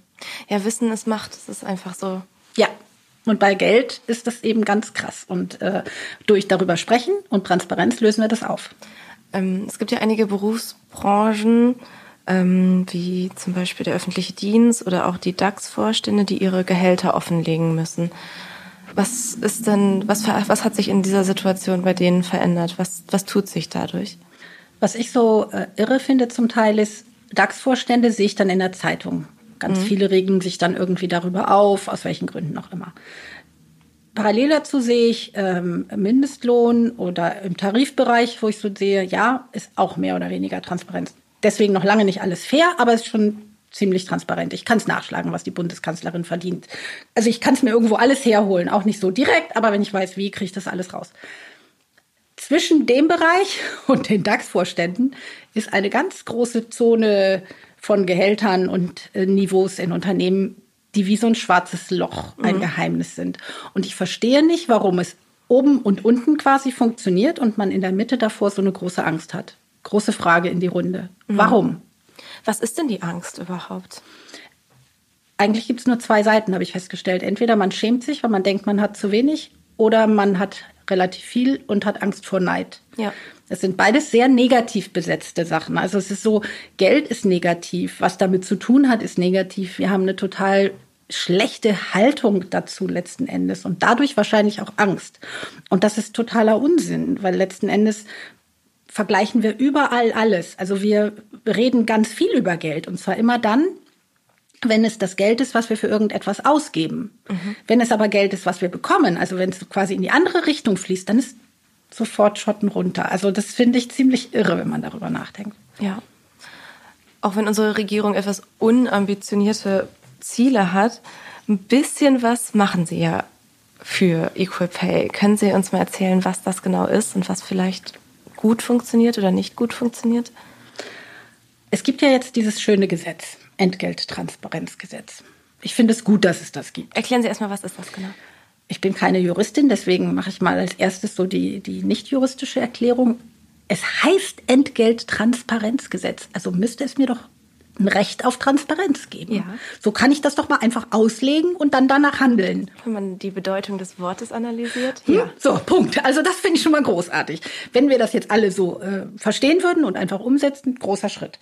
Ja, Wissen ist Macht, das ist einfach so.
Ja. Und bei Geld ist das eben ganz krass. Und äh, durch darüber sprechen und Transparenz lösen wir das auf.
Ähm, es gibt ja einige Berufsbranchen, ähm, wie zum Beispiel der öffentliche Dienst oder auch die DAX-Vorstände, die ihre Gehälter offenlegen müssen. Was ist denn, was, was hat sich in dieser Situation bei denen verändert? Was, was tut sich dadurch?
Was ich so äh, irre finde zum Teil ist, DAX-Vorstände sehe ich dann in der Zeitung. Ganz mhm. viele regen sich dann irgendwie darüber auf, aus welchen Gründen auch immer. Parallel dazu sehe ich ähm, Mindestlohn oder im Tarifbereich, wo ich so sehe, ja, ist auch mehr oder weniger Transparenz. Deswegen noch lange nicht alles fair, aber es ist schon ziemlich transparent. Ich kann es nachschlagen, was die Bundeskanzlerin verdient. Also ich kann es mir irgendwo alles herholen, auch nicht so direkt, aber wenn ich weiß, wie, kriege ich das alles raus. Zwischen dem Bereich [LAUGHS] und den DAX-Vorständen ist eine ganz große Zone von Gehältern und äh, Niveaus in Unternehmen, die wie so ein schwarzes Loch ein mhm. Geheimnis sind. Und ich verstehe nicht, warum es oben und unten quasi funktioniert und man in der Mitte davor so eine große Angst hat. Große Frage in die Runde. Mhm. Warum?
Was ist denn die Angst überhaupt?
Eigentlich gibt es nur zwei Seiten, habe ich festgestellt. Entweder man schämt sich, weil man denkt, man hat zu wenig, oder man hat relativ viel und hat Angst vor Neid. Ja. Es sind beides sehr negativ besetzte Sachen. Also es ist so, Geld ist negativ, was damit zu tun hat, ist negativ. Wir haben eine total schlechte Haltung dazu letzten Endes und dadurch wahrscheinlich auch Angst. Und das ist totaler Unsinn, weil letzten Endes vergleichen wir überall alles. Also wir reden ganz viel über Geld und zwar immer dann, wenn es das Geld ist, was wir für irgendetwas ausgeben. Mhm. Wenn es aber Geld ist, was wir bekommen, also wenn es quasi in die andere Richtung fließt, dann ist sofort Schotten runter. Also das finde ich ziemlich irre, wenn man darüber nachdenkt.
Ja. Auch wenn unsere Regierung etwas unambitionierte Ziele hat, ein bisschen was machen sie ja für Equal Pay. Können Sie uns mal erzählen, was das genau ist und was vielleicht gut funktioniert oder nicht gut funktioniert?
Es gibt ja jetzt dieses schöne Gesetz, Entgelttransparenzgesetz. Ich finde es gut, dass es das gibt.
Erklären Sie erstmal, was ist das genau?
Ich bin keine Juristin, deswegen mache ich mal als erstes so die, die nicht juristische Erklärung. Es heißt Entgelttransparenzgesetz. Also müsste es mir doch ein Recht auf Transparenz geben. Ja. So kann ich das doch mal einfach auslegen und dann danach handeln.
Wenn man die Bedeutung des Wortes analysiert.
Hm? Ja. So, Punkt. Also das finde ich schon mal großartig. Wenn wir das jetzt alle so äh, verstehen würden und einfach umsetzen, großer Schritt.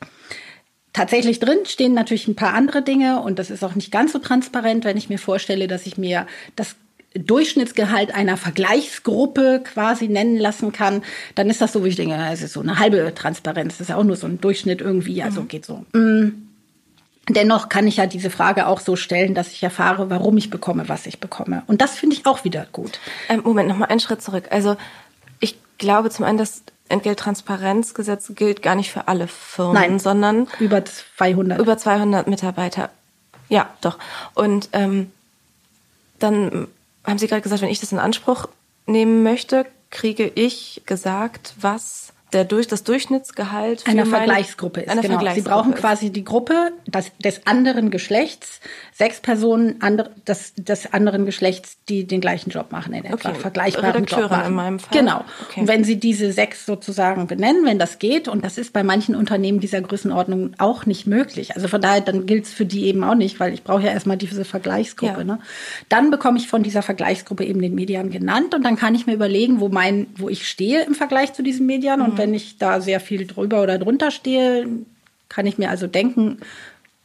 Tatsächlich drin stehen natürlich ein paar andere Dinge und das ist auch nicht ganz so transparent, wenn ich mir vorstelle, dass ich mir das Durchschnittsgehalt einer Vergleichsgruppe quasi nennen lassen kann, dann ist das so, wie ich denke, es ist so eine halbe Transparenz. Das ist ja auch nur so ein Durchschnitt irgendwie, also mhm. geht so. Mm. Dennoch kann ich ja diese Frage auch so stellen, dass ich erfahre, warum ich bekomme, was ich bekomme. Und das finde ich auch wieder gut.
Ähm, Moment, nochmal einen Schritt zurück. Also ich glaube zum einen, das Entgelttransparenzgesetz gilt gar nicht für alle Firmen, Nein, sondern
über 200.
Über 200 Mitarbeiter. Ja, doch. Und ähm, dann haben Sie gerade gesagt, wenn ich das in Anspruch nehmen möchte, kriege ich gesagt, was der durch das Durchschnittsgehalt
einer Vergleichsgruppe ist.
Eine
genau.
Vergleichsgruppe
Sie brauchen quasi die Gruppe des, des anderen Geschlechts, sechs Personen andre, des, des anderen Geschlechts, die den gleichen Job machen in etwa,
Okay.
vergleichbaren
Redakteure
Job machen.
in meinem Fall.
Genau.
Okay.
Und wenn Sie diese sechs sozusagen benennen, wenn das geht, und das ist bei manchen Unternehmen dieser Größenordnung auch nicht möglich. Also von daher, dann gilt es für die eben auch nicht, weil ich brauche ja erstmal diese Vergleichsgruppe.
Ja.
Ne? Dann bekomme ich von dieser Vergleichsgruppe eben den Median genannt und dann kann ich mir überlegen, wo mein, wo ich stehe im Vergleich zu diesem Median.
Mhm.
Und wenn ich da sehr viel drüber oder drunter stehe, kann ich mir also denken,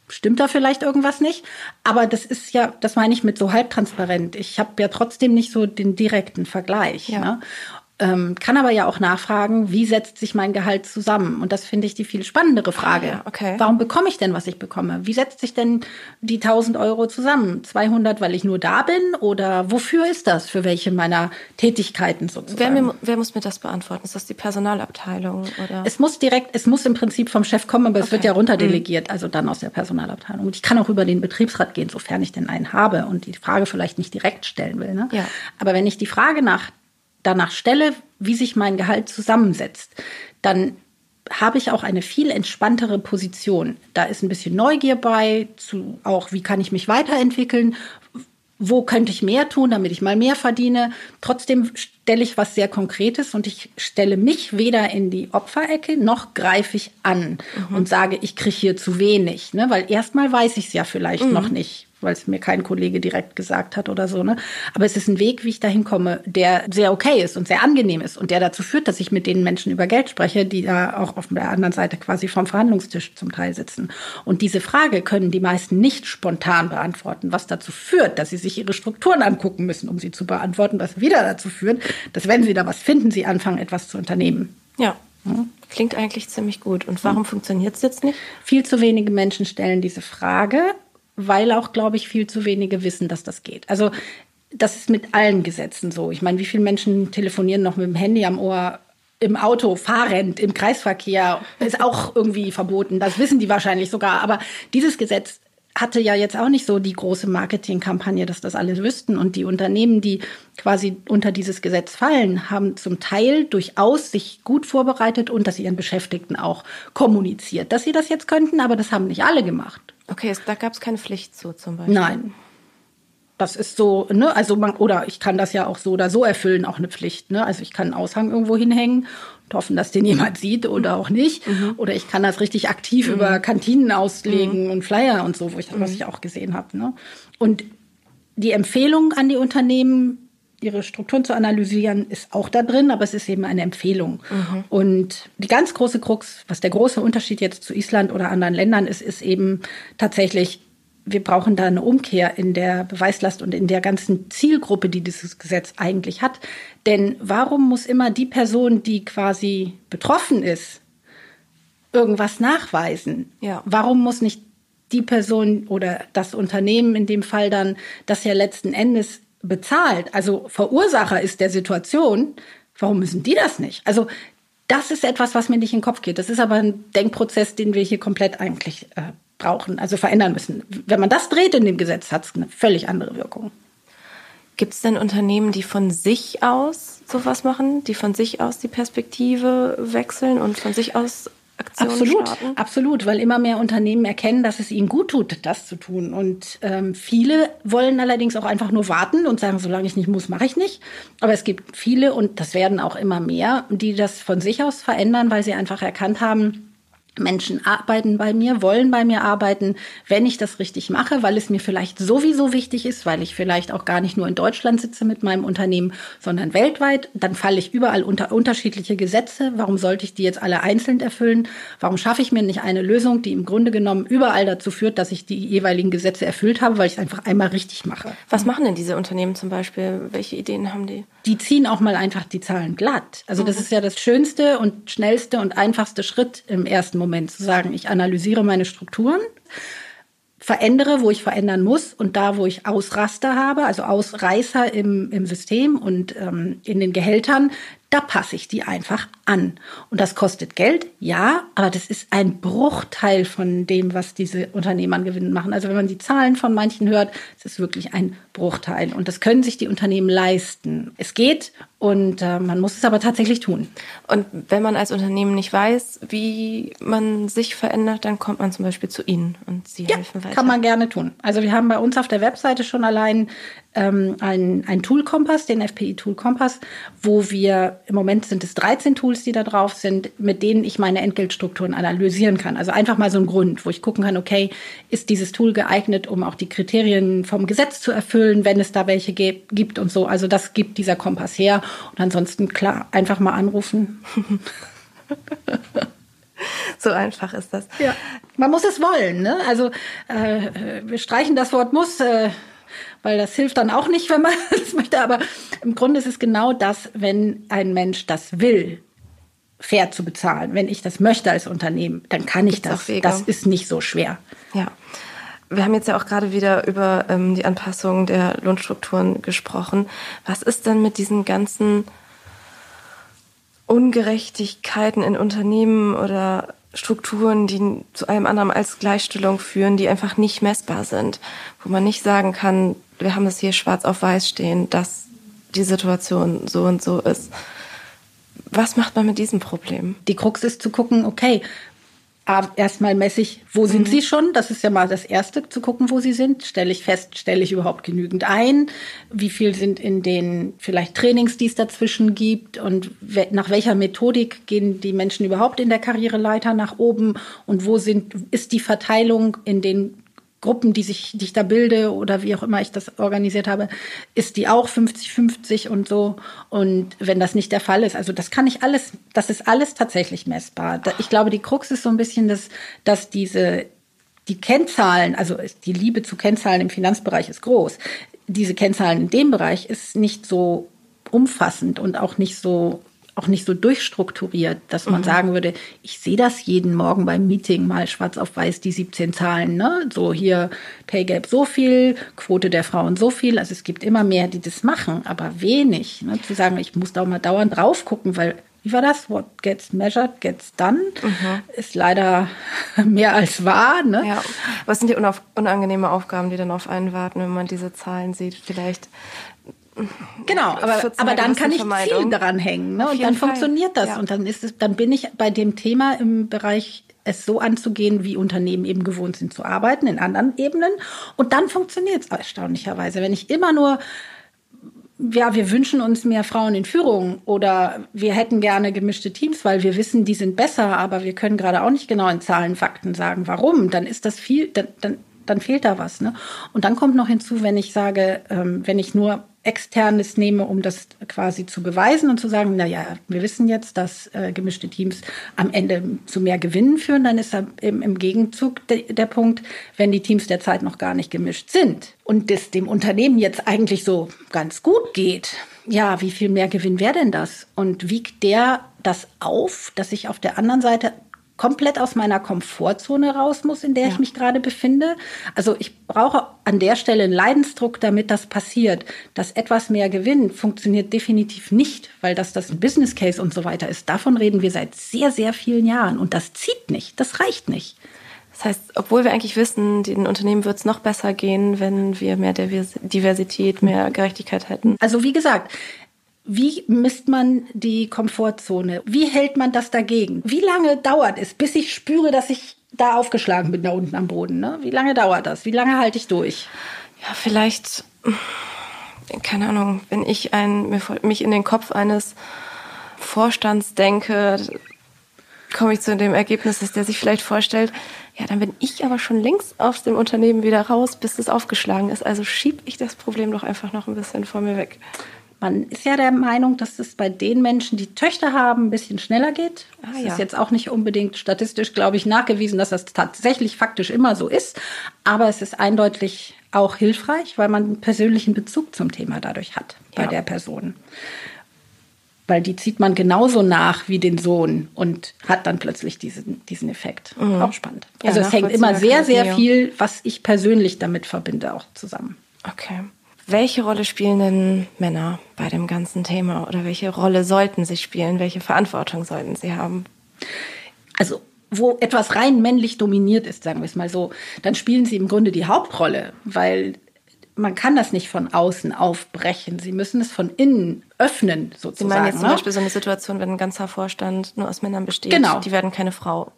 stimmt da vielleicht irgendwas nicht. Aber das ist ja, das meine ich mit so halbtransparent. Ich habe ja trotzdem nicht so den direkten Vergleich.
Ja.
Ne? Ähm, kann aber ja auch nachfragen, wie setzt sich mein Gehalt zusammen? Und das finde ich die viel spannendere Frage.
ja, okay.
Warum bekomme ich denn, was ich bekomme? Wie setzt sich denn die 1000 Euro zusammen? 200, weil ich nur da bin? Oder wofür ist das? Für welche meiner Tätigkeiten
Wer,
sozusagen?
mir, wer muss mir das beantworten? Ist das die Personalabteilung oder?
Es muss direkt, es muss im Prinzip vom Chef kommen, aber es
Okay.
wird ja runterdelegiert, also dann aus der Personalabteilung. Und ich kann auch über den Betriebsrat gehen, sofern ich denn einen habe und die Frage vielleicht nicht direkt stellen will. Ne?
Ja.
Aber wenn ich die Frage nach, danach stelle, wie sich mein Gehalt zusammensetzt, dann habe ich auch eine viel entspanntere Position. Da ist ein bisschen Neugier bei, zu auch, wie kann ich mich weiterentwickeln, wo könnte ich mehr tun, damit ich mal mehr verdiene. Trotzdem stelle ich was sehr Konkretes und ich stelle mich weder in die Opferecke noch greife ich an und sage, ich kriege hier zu wenig. Ne? Weil erstmal weiß ich es ja vielleicht noch nicht, weil es mir kein Kollege direkt gesagt hat oder so. Ne? Aber es ist ein Weg, wie ich dahin komme, der sehr okay ist und sehr angenehm ist und der dazu führt, dass ich mit den Menschen über Geld spreche, die da auch auf der anderen Seite quasi vom Verhandlungstisch zum Teil sitzen. Und diese Frage können die meisten nicht spontan beantworten, was dazu führt, dass sie sich ihre Strukturen angucken müssen, um sie zu beantworten, was wieder dazu führt, dass wenn sie da was finden, sie anfangen, etwas zu unternehmen.
ja. Klingt eigentlich ziemlich gut. Und warum funktioniert es jetzt nicht?
Viel zu wenige Menschen stellen diese Frage, weil auch, glaube ich, viel zu wenige wissen, dass das geht. Also das ist mit allen Gesetzen so. Ich meine, wie viele Menschen telefonieren noch mit dem Handy am Ohr? Im Auto, fahrend, im Kreisverkehr ist auch irgendwie verboten. Das wissen die wahrscheinlich sogar. Aber dieses Gesetz hatte ja jetzt auch nicht so die große Marketingkampagne, dass das alle wüssten. Und die Unternehmen, die quasi unter dieses Gesetz fallen, haben zum Teil durchaus sich gut vorbereitet und das ihren Beschäftigten auch kommuniziert, dass sie das jetzt könnten, aber das haben nicht alle gemacht.
Okay, da gab es keine Pflicht zu zum Beispiel.
Nein. Das ist so, ne, also man, oder ich kann das ja auch so oder so erfüllen, auch eine Pflicht, ne? Also ich kann einen Aushang irgendwo hinhängen und hoffen, dass den jemand sieht oder auch nicht. Oder ich kann das richtig aktiv über Kantinen auslegen und Flyer und so, wo ich, was ich auch gesehen habe. Ne? Und die Empfehlung an die Unternehmen, ihre Strukturen zu analysieren, ist auch da drin, aber es ist eben eine Empfehlung. Und die ganz große Krux, was der große Unterschied jetzt zu Island oder anderen Ländern ist, ist eben tatsächlich, wir brauchen da eine Umkehr in der Beweislast und in der ganzen Zielgruppe, die dieses Gesetz eigentlich hat. Denn warum muss immer die Person, die quasi betroffen ist, irgendwas nachweisen?
Ja.
Warum muss nicht die Person oder das Unternehmen in dem Fall dann das ja letzten Endes bezahlt, also Verursacher ist der Situation, warum müssen die das nicht? Also das ist etwas, was mir nicht in den Kopf geht. Das ist aber ein Denkprozess, den wir hier komplett eigentlich äh, brauchen, also verändern müssen. Wenn man das dreht in dem Gesetz, hat es eine völlig andere Wirkung.
Gibt es denn Unternehmen, die von sich aus sowas machen, die von sich aus die Perspektive wechseln und von sich aus Aktionen
Absolut,
starten?
absolut, weil immer mehr Unternehmen erkennen, dass es ihnen gut tut, das zu tun. Und ähm, viele wollen allerdings auch einfach nur warten und sagen, solange ich nicht muss, mache ich nicht. Aber es gibt viele, und das werden auch immer mehr, die das von sich aus verändern, weil sie einfach erkannt haben, Menschen arbeiten bei mir, wollen bei mir arbeiten, wenn ich das richtig mache, weil es mir vielleicht sowieso wichtig ist, weil ich vielleicht auch gar nicht nur in Deutschland sitze mit meinem Unternehmen, sondern weltweit. Dann falle ich überall unter unterschiedliche Gesetze. Warum sollte ich die jetzt alle einzeln erfüllen? Warum schaffe ich mir nicht eine Lösung, die im Grunde genommen überall dazu führt, dass ich die jeweiligen Gesetze erfüllt habe, weil ich es einfach einmal richtig mache?
Was machen denn diese Unternehmen zum Beispiel? Welche Ideen haben die?
die ziehen auch mal einfach die Zahlen glatt. Also das ist ja das schönste und schnellste und einfachste Schritt im ersten Moment zu sagen, ich analysiere meine Strukturen, verändere, wo ich verändern muss und da, wo ich Ausraster habe, also Ausreißer im, im System und ähm, in den Gehältern, da passe ich die einfach an. Und das kostet Geld, ja, aber das ist ein Bruchteil von dem, was diese Unternehmen an Gewinnen machen. Also wenn man die Zahlen von manchen hört, es ist wirklich ein Bruchteil. Und das können sich die Unternehmen leisten. Es geht und äh, man muss es aber tatsächlich tun.
Und wenn man als Unternehmen nicht weiß, wie man sich verändert, dann kommt man zum Beispiel zu Ihnen und Sie
ja,
helfen weiter.
Kann man gerne tun. Also wir haben bei uns auf der Webseite schon allein ähm, ein, ein Tool-Kompass, den FPI-Tool-Kompass, wo wir, im Moment sind es 13 Tools, die da drauf sind, mit denen ich meine Entgeltstrukturen analysieren kann. Also einfach mal so ein Grund, wo ich gucken kann, okay, ist dieses Tool geeignet, um auch die Kriterien vom Gesetz zu erfüllen, wenn es da welche gibt und so. Also das gibt dieser Kompass her. Und ansonsten, klar, einfach mal anrufen. [LAUGHS] [LAUGHS]
so einfach ist das.
Ja, man muss es wollen. Ne? Also äh, wir streichen das Wort muss. Äh, weil das hilft dann auch nicht, [LAUGHS] wenn man das möchte. Aber im Grunde ist es genau das, wenn ein Mensch das will, fair zu bezahlen. Wenn ich das möchte als Unternehmen, dann kann ich Gibt's das. Das ist nicht so schwer.
Ja. Wir haben jetzt ja auch gerade wieder über ähm, die Anpassung der Lohnstrukturen gesprochen. Was ist denn mit diesen ganzen Ungerechtigkeiten in Unternehmen oder Strukturen, die zu allem anderen als Gleichstellung führen, die einfach nicht messbar sind, wo man nicht sagen kann, wir haben es hier schwarz auf weiß stehen, dass die Situation so und so ist. Was macht man mit diesem Problem?
Die Krux ist zu gucken, okay, erstmal messe ich, wo sind mhm. sie schon? Das ist ja mal das Erste, zu gucken, wo sie sind. Stelle ich fest, stelle ich überhaupt genügend ein? Wie viel sind in den vielleicht Trainings, die es dazwischen gibt? Und nach welcher Methodik gehen die Menschen überhaupt in der Karriereleiter nach oben? Und wo sind, ist die Verteilung in den Gruppen, die sich, die ich da bilde oder wie auch immer ich das organisiert habe, ist die auch 50-50 und so. Und wenn das nicht der Fall ist, also das kann ich alles, das ist alles tatsächlich messbar. Ich glaube, die Krux ist so ein bisschen, dass, dass diese, die Kennzahlen, also die Liebe zu Kennzahlen im Finanzbereich ist groß. Diese Kennzahlen in dem Bereich ist nicht so umfassend und auch nicht so auch nicht so durchstrukturiert, dass man mhm. sagen würde, ich sehe das jeden Morgen beim Meeting mal schwarz auf weiß, die 17 Zahlen, ne? So hier Pay Gap so viel, Quote der Frauen so viel. Also es gibt immer mehr, die das machen, aber wenig. Ne? Zu sagen, ich muss da mal dauernd drauf gucken, weil wie war das? What gets measured gets done. Mhm. Ist leider [LAUGHS] mehr als wahr. Ne?
Ja. Was sind die unangenehme Aufgaben, die dann auf einen warten, wenn man diese Zahlen sieht? Vielleicht
Genau, aber, aber dann kann ich viel daran hängen. Ne? Und dann Fall. funktioniert das. Ja. Und dann ist es, dann bin ich bei dem Thema im Bereich es so anzugehen, wie Unternehmen eben gewohnt sind zu arbeiten, in anderen Ebenen. Und dann funktioniert es erstaunlicherweise. Wenn ich immer nur ja, wir wünschen uns mehr Frauen in Führung oder wir hätten gerne gemischte Teams, weil wir wissen, die sind besser, aber wir können gerade auch nicht genau in Zahlen, Fakten sagen, warum. Dann ist das viel, dann, dann, dann fehlt da was. Ne? Und dann kommt noch hinzu, wenn ich sage, ähm, wenn ich nur externes nehme, um das quasi zu beweisen und zu sagen, na ja, wir wissen jetzt, dass äh, gemischte Teams am Ende zu mehr Gewinnen führen, dann ist im, im Gegenzug de, der Punkt, wenn die Teams derzeit noch gar nicht gemischt sind und es dem Unternehmen jetzt eigentlich so ganz gut geht, ja, wie viel mehr Gewinn wäre denn das? Und wiegt der das auf, dass ich auf der anderen Seite komplett aus meiner Komfortzone raus muss, in der ja. ich mich gerade befinde. Also ich brauche an der Stelle einen Leidensdruck, damit das passiert. Dass etwas mehr Gewinn funktioniert definitiv nicht, weil das das Business Case und so weiter ist. Davon reden wir seit sehr, sehr vielen Jahren. Und das zieht nicht, das reicht nicht.
Das heißt, obwohl wir eigentlich wissen, den Unternehmen wird es noch besser gehen, wenn wir mehr Diversität, mehr Gerechtigkeit hätten.
Also wie gesagt, wie misst man die Komfortzone? Wie hält man das dagegen? Wie lange dauert es, bis ich spüre, dass ich da aufgeschlagen bin, da unten am Boden? Ne? Wie lange dauert das? Wie lange halte ich durch?
Ja, vielleicht, keine Ahnung, wenn ich ein, mich in den Kopf eines Vorstands denke, komme ich zu dem Ergebnis, dass der sich vielleicht vorstellt, ja, dann bin ich aber schon längst aus dem Unternehmen wieder raus, bis es aufgeschlagen ist. Also schiebe ich das Problem doch einfach noch ein bisschen vor mir weg.
Man ist ja der Meinung, dass es bei den Menschen, die Töchter haben, ein bisschen schneller geht. Ah, das ja. ist jetzt auch nicht unbedingt statistisch, glaube ich, nachgewiesen, dass das tatsächlich faktisch immer so ist. Aber es ist eindeutig auch hilfreich, weil man einen persönlichen Bezug zum Thema dadurch hat bei ja. der Person. Weil die zieht man genauso nach wie den Sohn und hat dann plötzlich diesen, diesen Effekt. Mhm. Auch spannend. Ja, also es hängt immer sehr, sehr viel, was ich persönlich damit verbinde, auch zusammen.
Okay. Welche Rolle spielen denn Männer bei dem ganzen Thema oder welche Rolle sollten sie spielen? Welche Verantwortung sollten sie haben?
Also wo etwas rein männlich dominiert ist, sagen wir es mal so, dann spielen sie im Grunde die Hauptrolle, weil man kann das nicht von außen aufbrechen. Sie müssen es von innen öffnen, sozusagen. Sie
meinen jetzt zum
ne?
Beispiel so eine Situation, wenn ein ganzer Vorstand nur aus Männern besteht,
Genau.
die werden keine Frau.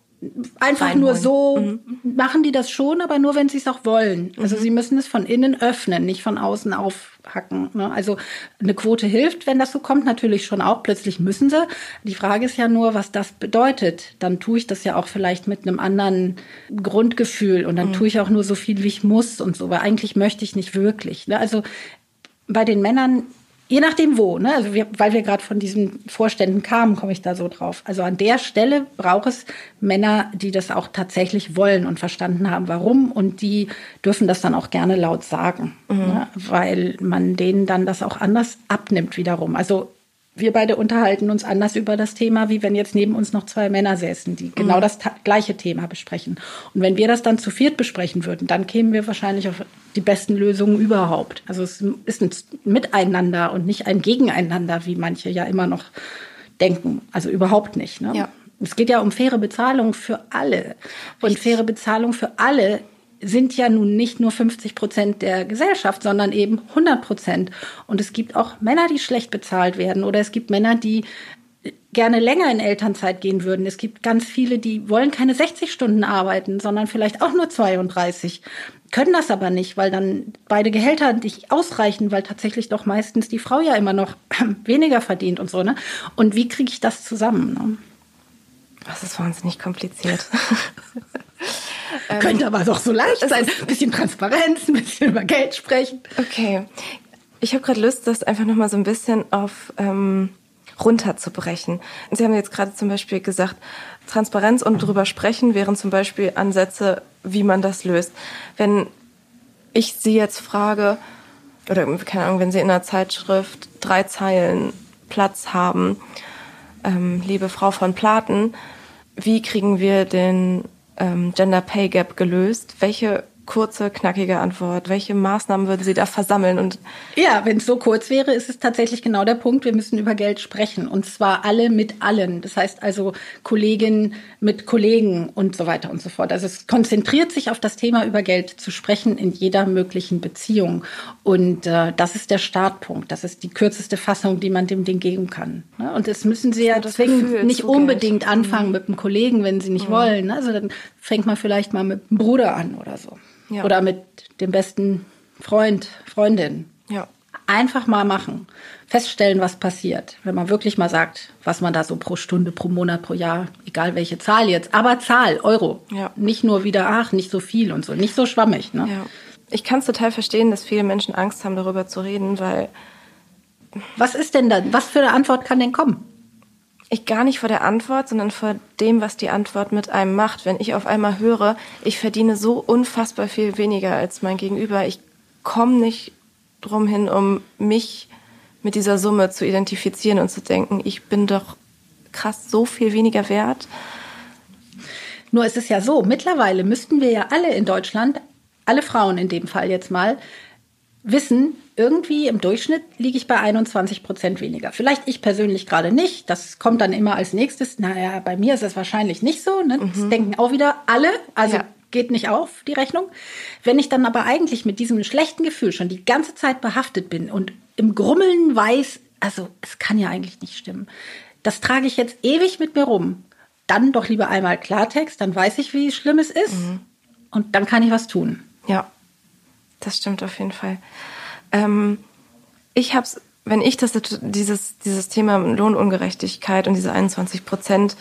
Einfach
reinholen.
nur so machen die das schon, aber nur wenn sie es auch wollen. Also sie müssen es von innen öffnen, nicht von außen aufhacken. Ne? Also eine Quote hilft, wenn das so kommt, natürlich schon auch. Plötzlich müssen sie. Die Frage ist ja nur, was das bedeutet. Dann tue ich das ja auch vielleicht mit einem anderen Grundgefühl und dann tue ich auch nur so viel, wie ich muss und so, weil eigentlich möchte ich nicht wirklich. Ne? Also bei den Männern, je nachdem wo, ne? also wir, weil wir gerade von diesen Vorständen kamen, komme ich da so drauf. Also an der Stelle braucht es Männer, die das auch tatsächlich wollen und verstanden haben, warum und die dürfen das dann auch gerne laut sagen, ne? weil man denen dann das auch anders abnimmt wiederum. Also wir beide unterhalten uns anders über das Thema, wie wenn jetzt neben uns noch zwei Männer säßen, die genau das ta- gleiche Thema besprechen. Und wenn wir das dann zu viert besprechen würden, dann kämen wir wahrscheinlich auf die besten Lösungen überhaupt. Also es ist ein Miteinander und nicht ein Gegeneinander, wie manche ja immer noch denken. Also überhaupt nicht. Ne?
Ja.
Es geht ja um faire Bezahlung für alle. Und faire Bezahlung für alle sind ja nun nicht nur 50 Prozent der Gesellschaft, sondern eben 100 Prozent. Und es gibt auch Männer, die schlecht bezahlt werden oder es gibt Männer, die gerne länger in Elternzeit gehen würden. Es gibt ganz viele, die wollen keine 60 Stunden arbeiten, sondern vielleicht auch nur 32, können das aber nicht, weil dann beide Gehälter nicht ausreichen, weil tatsächlich doch meistens die Frau ja immer noch [CLEARS THROAT] weniger verdient und so. Ne? Und wie kriege ich das zusammen? Ne?
Das ist wahnsinnig kompliziert. [LAUGHS]
Könnte aber doch so leicht sein. Ein bisschen Transparenz, [LAUGHS] ein bisschen über Geld sprechen.
Okay. Ich habe gerade Lust, das einfach nochmal so ein bisschen auf ähm, runterzubrechen. Sie haben jetzt gerade zum Beispiel gesagt, Transparenz und drüber sprechen wären zum Beispiel Ansätze, wie man das löst. Wenn ich Sie jetzt frage, oder keine Ahnung, wenn Sie in einer Zeitschrift drei Zeilen Platz haben, ähm, liebe Frau von Platen, wie kriegen wir den ähm, Gender Pay Gap gelöst? Welche kurze, knackige Antwort? Welche Maßnahmen würden Sie da versammeln? Und
Ja, wenn es so kurz wäre, ist es tatsächlich genau der Punkt. Wir müssen über Geld sprechen. Und zwar alle mit allen. Das heißt also Kolleginnen mit Kollegen und so weiter und so fort. Also es konzentriert sich auf das Thema über Geld zu sprechen in jeder möglichen Beziehung. Und äh, das ist der Startpunkt. Das ist die kürzeste Fassung, die man dem Ding geben kann. Ne? Und das müssen Sie ja
das
zwingend
Gefühl
nicht
zu Geld.
unbedingt anfangen mit einem Kollegen, wenn Sie nicht wollen. ne? Also dann fängt man vielleicht mal mit einem Bruder an oder so.
Ja.
Oder mit dem besten Freund, Freundin.
ja,
Einfach mal machen. Feststellen, was passiert. Wenn man wirklich mal sagt, was man da so pro Stunde, pro Monat, pro Jahr, egal welche Zahl jetzt, aber Zahl, Euro.
Ja.
Nicht nur wieder, ach, nicht so viel und so. Nicht so schwammig. Ne?
ja. Ich kann es total verstehen, dass viele Menschen Angst haben, darüber zu reden, weil
Was ist denn dann? Was für eine Antwort kann denn kommen?
Ich gar nicht vor der Antwort, sondern vor dem, was die Antwort mit einem macht. Wenn ich auf einmal höre, ich verdiene so unfassbar viel weniger als mein Gegenüber, ich komme nicht drum hin, um mich mit dieser Summe zu identifizieren und zu denken, ich bin doch krass so viel weniger wert.
Nur ist es ja so, mittlerweile müssten wir ja alle in Deutschland, alle Frauen in dem Fall jetzt mal, wissen, irgendwie im Durchschnitt liege ich bei 21 Prozent weniger. Vielleicht ich persönlich gerade nicht. Das kommt dann immer als nächstes. Naja, bei mir ist es wahrscheinlich nicht so. Ne? Das denken auch wieder alle. Also
Ja.
geht nicht auf, die Rechnung. Wenn ich dann aber eigentlich mit diesem schlechten Gefühl schon die ganze Zeit behaftet bin und im Grummeln weiß, also es kann ja eigentlich nicht stimmen. Das trage ich jetzt ewig mit mir rum. Dann doch lieber einmal Klartext, dann weiß ich, wie schlimm es ist. Und dann kann ich was tun.
Ja, das stimmt auf jeden Fall. Ähm, ich habe wenn ich das, dieses, dieses Thema Lohnungerechtigkeit und diese 21 Prozent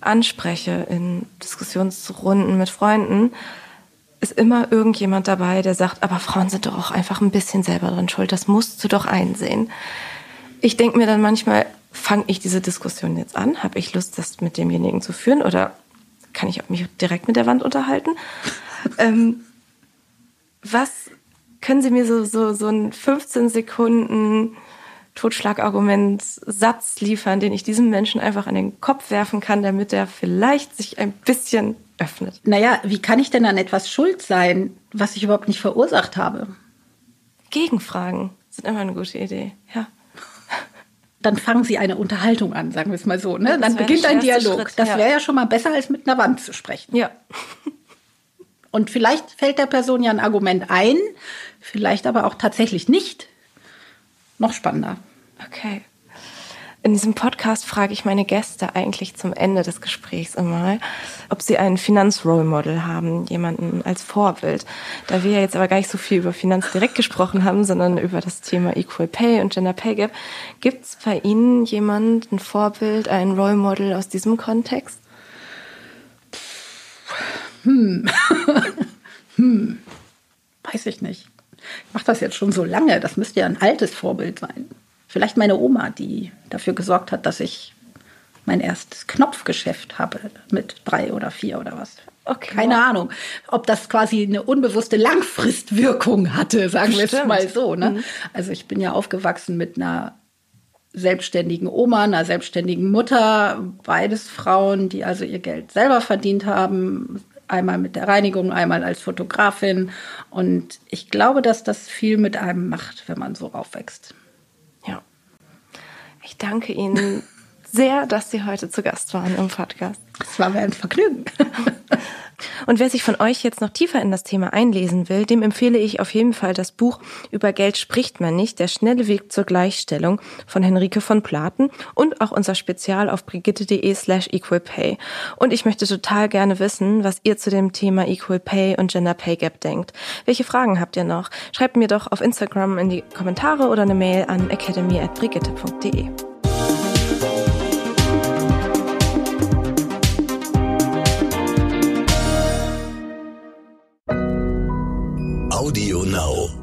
anspreche in Diskussionsrunden mit Freunden, ist immer irgendjemand dabei, der sagt, aber Frauen sind doch auch einfach ein bisschen selber dran schuld, das musst du doch einsehen. Ich denke mir dann manchmal, fange ich diese Diskussion jetzt an? Habe ich Lust, das mit demjenigen zu führen? Oder kann ich mich direkt mit der Wand unterhalten? ähm, was können Sie mir so, so, so einen 15 Sekunden Totschlagargument-Satz liefern, den ich diesem Menschen einfach an den Kopf werfen kann, damit er vielleicht sich ein bisschen öffnet?
Naja, wie kann ich denn an etwas schuld sein, was ich überhaupt nicht verursacht habe?
Gegenfragen sind immer eine gute Idee, ja. [LAUGHS]
Dann fangen Sie eine Unterhaltung an, sagen wir es mal so. Ne? Dann beginnt ein Dialog. Schritt, das wäre ja. ja schon mal besser, als mit einer Wand zu sprechen.
Ja. [LAUGHS]
Und vielleicht fällt der Person ja ein Argument ein, vielleicht aber auch tatsächlich nicht. Noch spannender.
Okay. In diesem Podcast frage ich meine Gäste eigentlich zum Ende des Gesprächs immer, ob sie einen Finanzrollmodel haben, jemanden als Vorbild. Da wir jetzt aber gar nicht so viel über Finanz direkt gesprochen haben, sondern über das Thema Equal Pay und Gender Pay Gap, gibt es bei Ihnen jemand, ein Vorbild, ein Role Model aus diesem Kontext?
Hm. [LAUGHS] hm. Weiß ich nicht. Ich mache das jetzt schon so lange. Das müsste ja ein altes Vorbild sein. Vielleicht meine Oma, die dafür gesorgt hat, dass ich mein erstes Knopfgeschäft habe mit drei oder vier oder was. Okay, Keine wow. Ahnung, ob das quasi eine unbewusste Langfristwirkung hatte, sagen wir es mal so. Ne? Mhm. Also ich bin ja aufgewachsen mit einer selbstständigen Oma, einer selbstständigen Mutter, beides Frauen, die also ihr Geld selber verdient haben, einmal mit der Reinigung, einmal als Fotografin. Und ich glaube, dass das viel mit einem macht, wenn man so aufwächst.
Ja. Ich danke Ihnen [LAUGHS] sehr, dass Sie heute zu Gast waren im Podcast.
Es war mir ein Vergnügen. [LAUGHS]
Und wer sich von euch jetzt noch tiefer in das Thema einlesen will, dem empfehle ich auf jeden Fall das Buch Über Geld spricht man nicht, der schnelle Weg zur Gleichstellung von Henrike von Platen und auch unser Spezial auf brigitte.de slash equalpay. Und ich möchte total gerne wissen, was ihr zu dem Thema Equal Pay und Gender Pay Gap denkt. Welche Fragen habt ihr noch? Schreibt mir doch auf Instagram in die Kommentare oder eine Mail an academy at brigitte.de. now.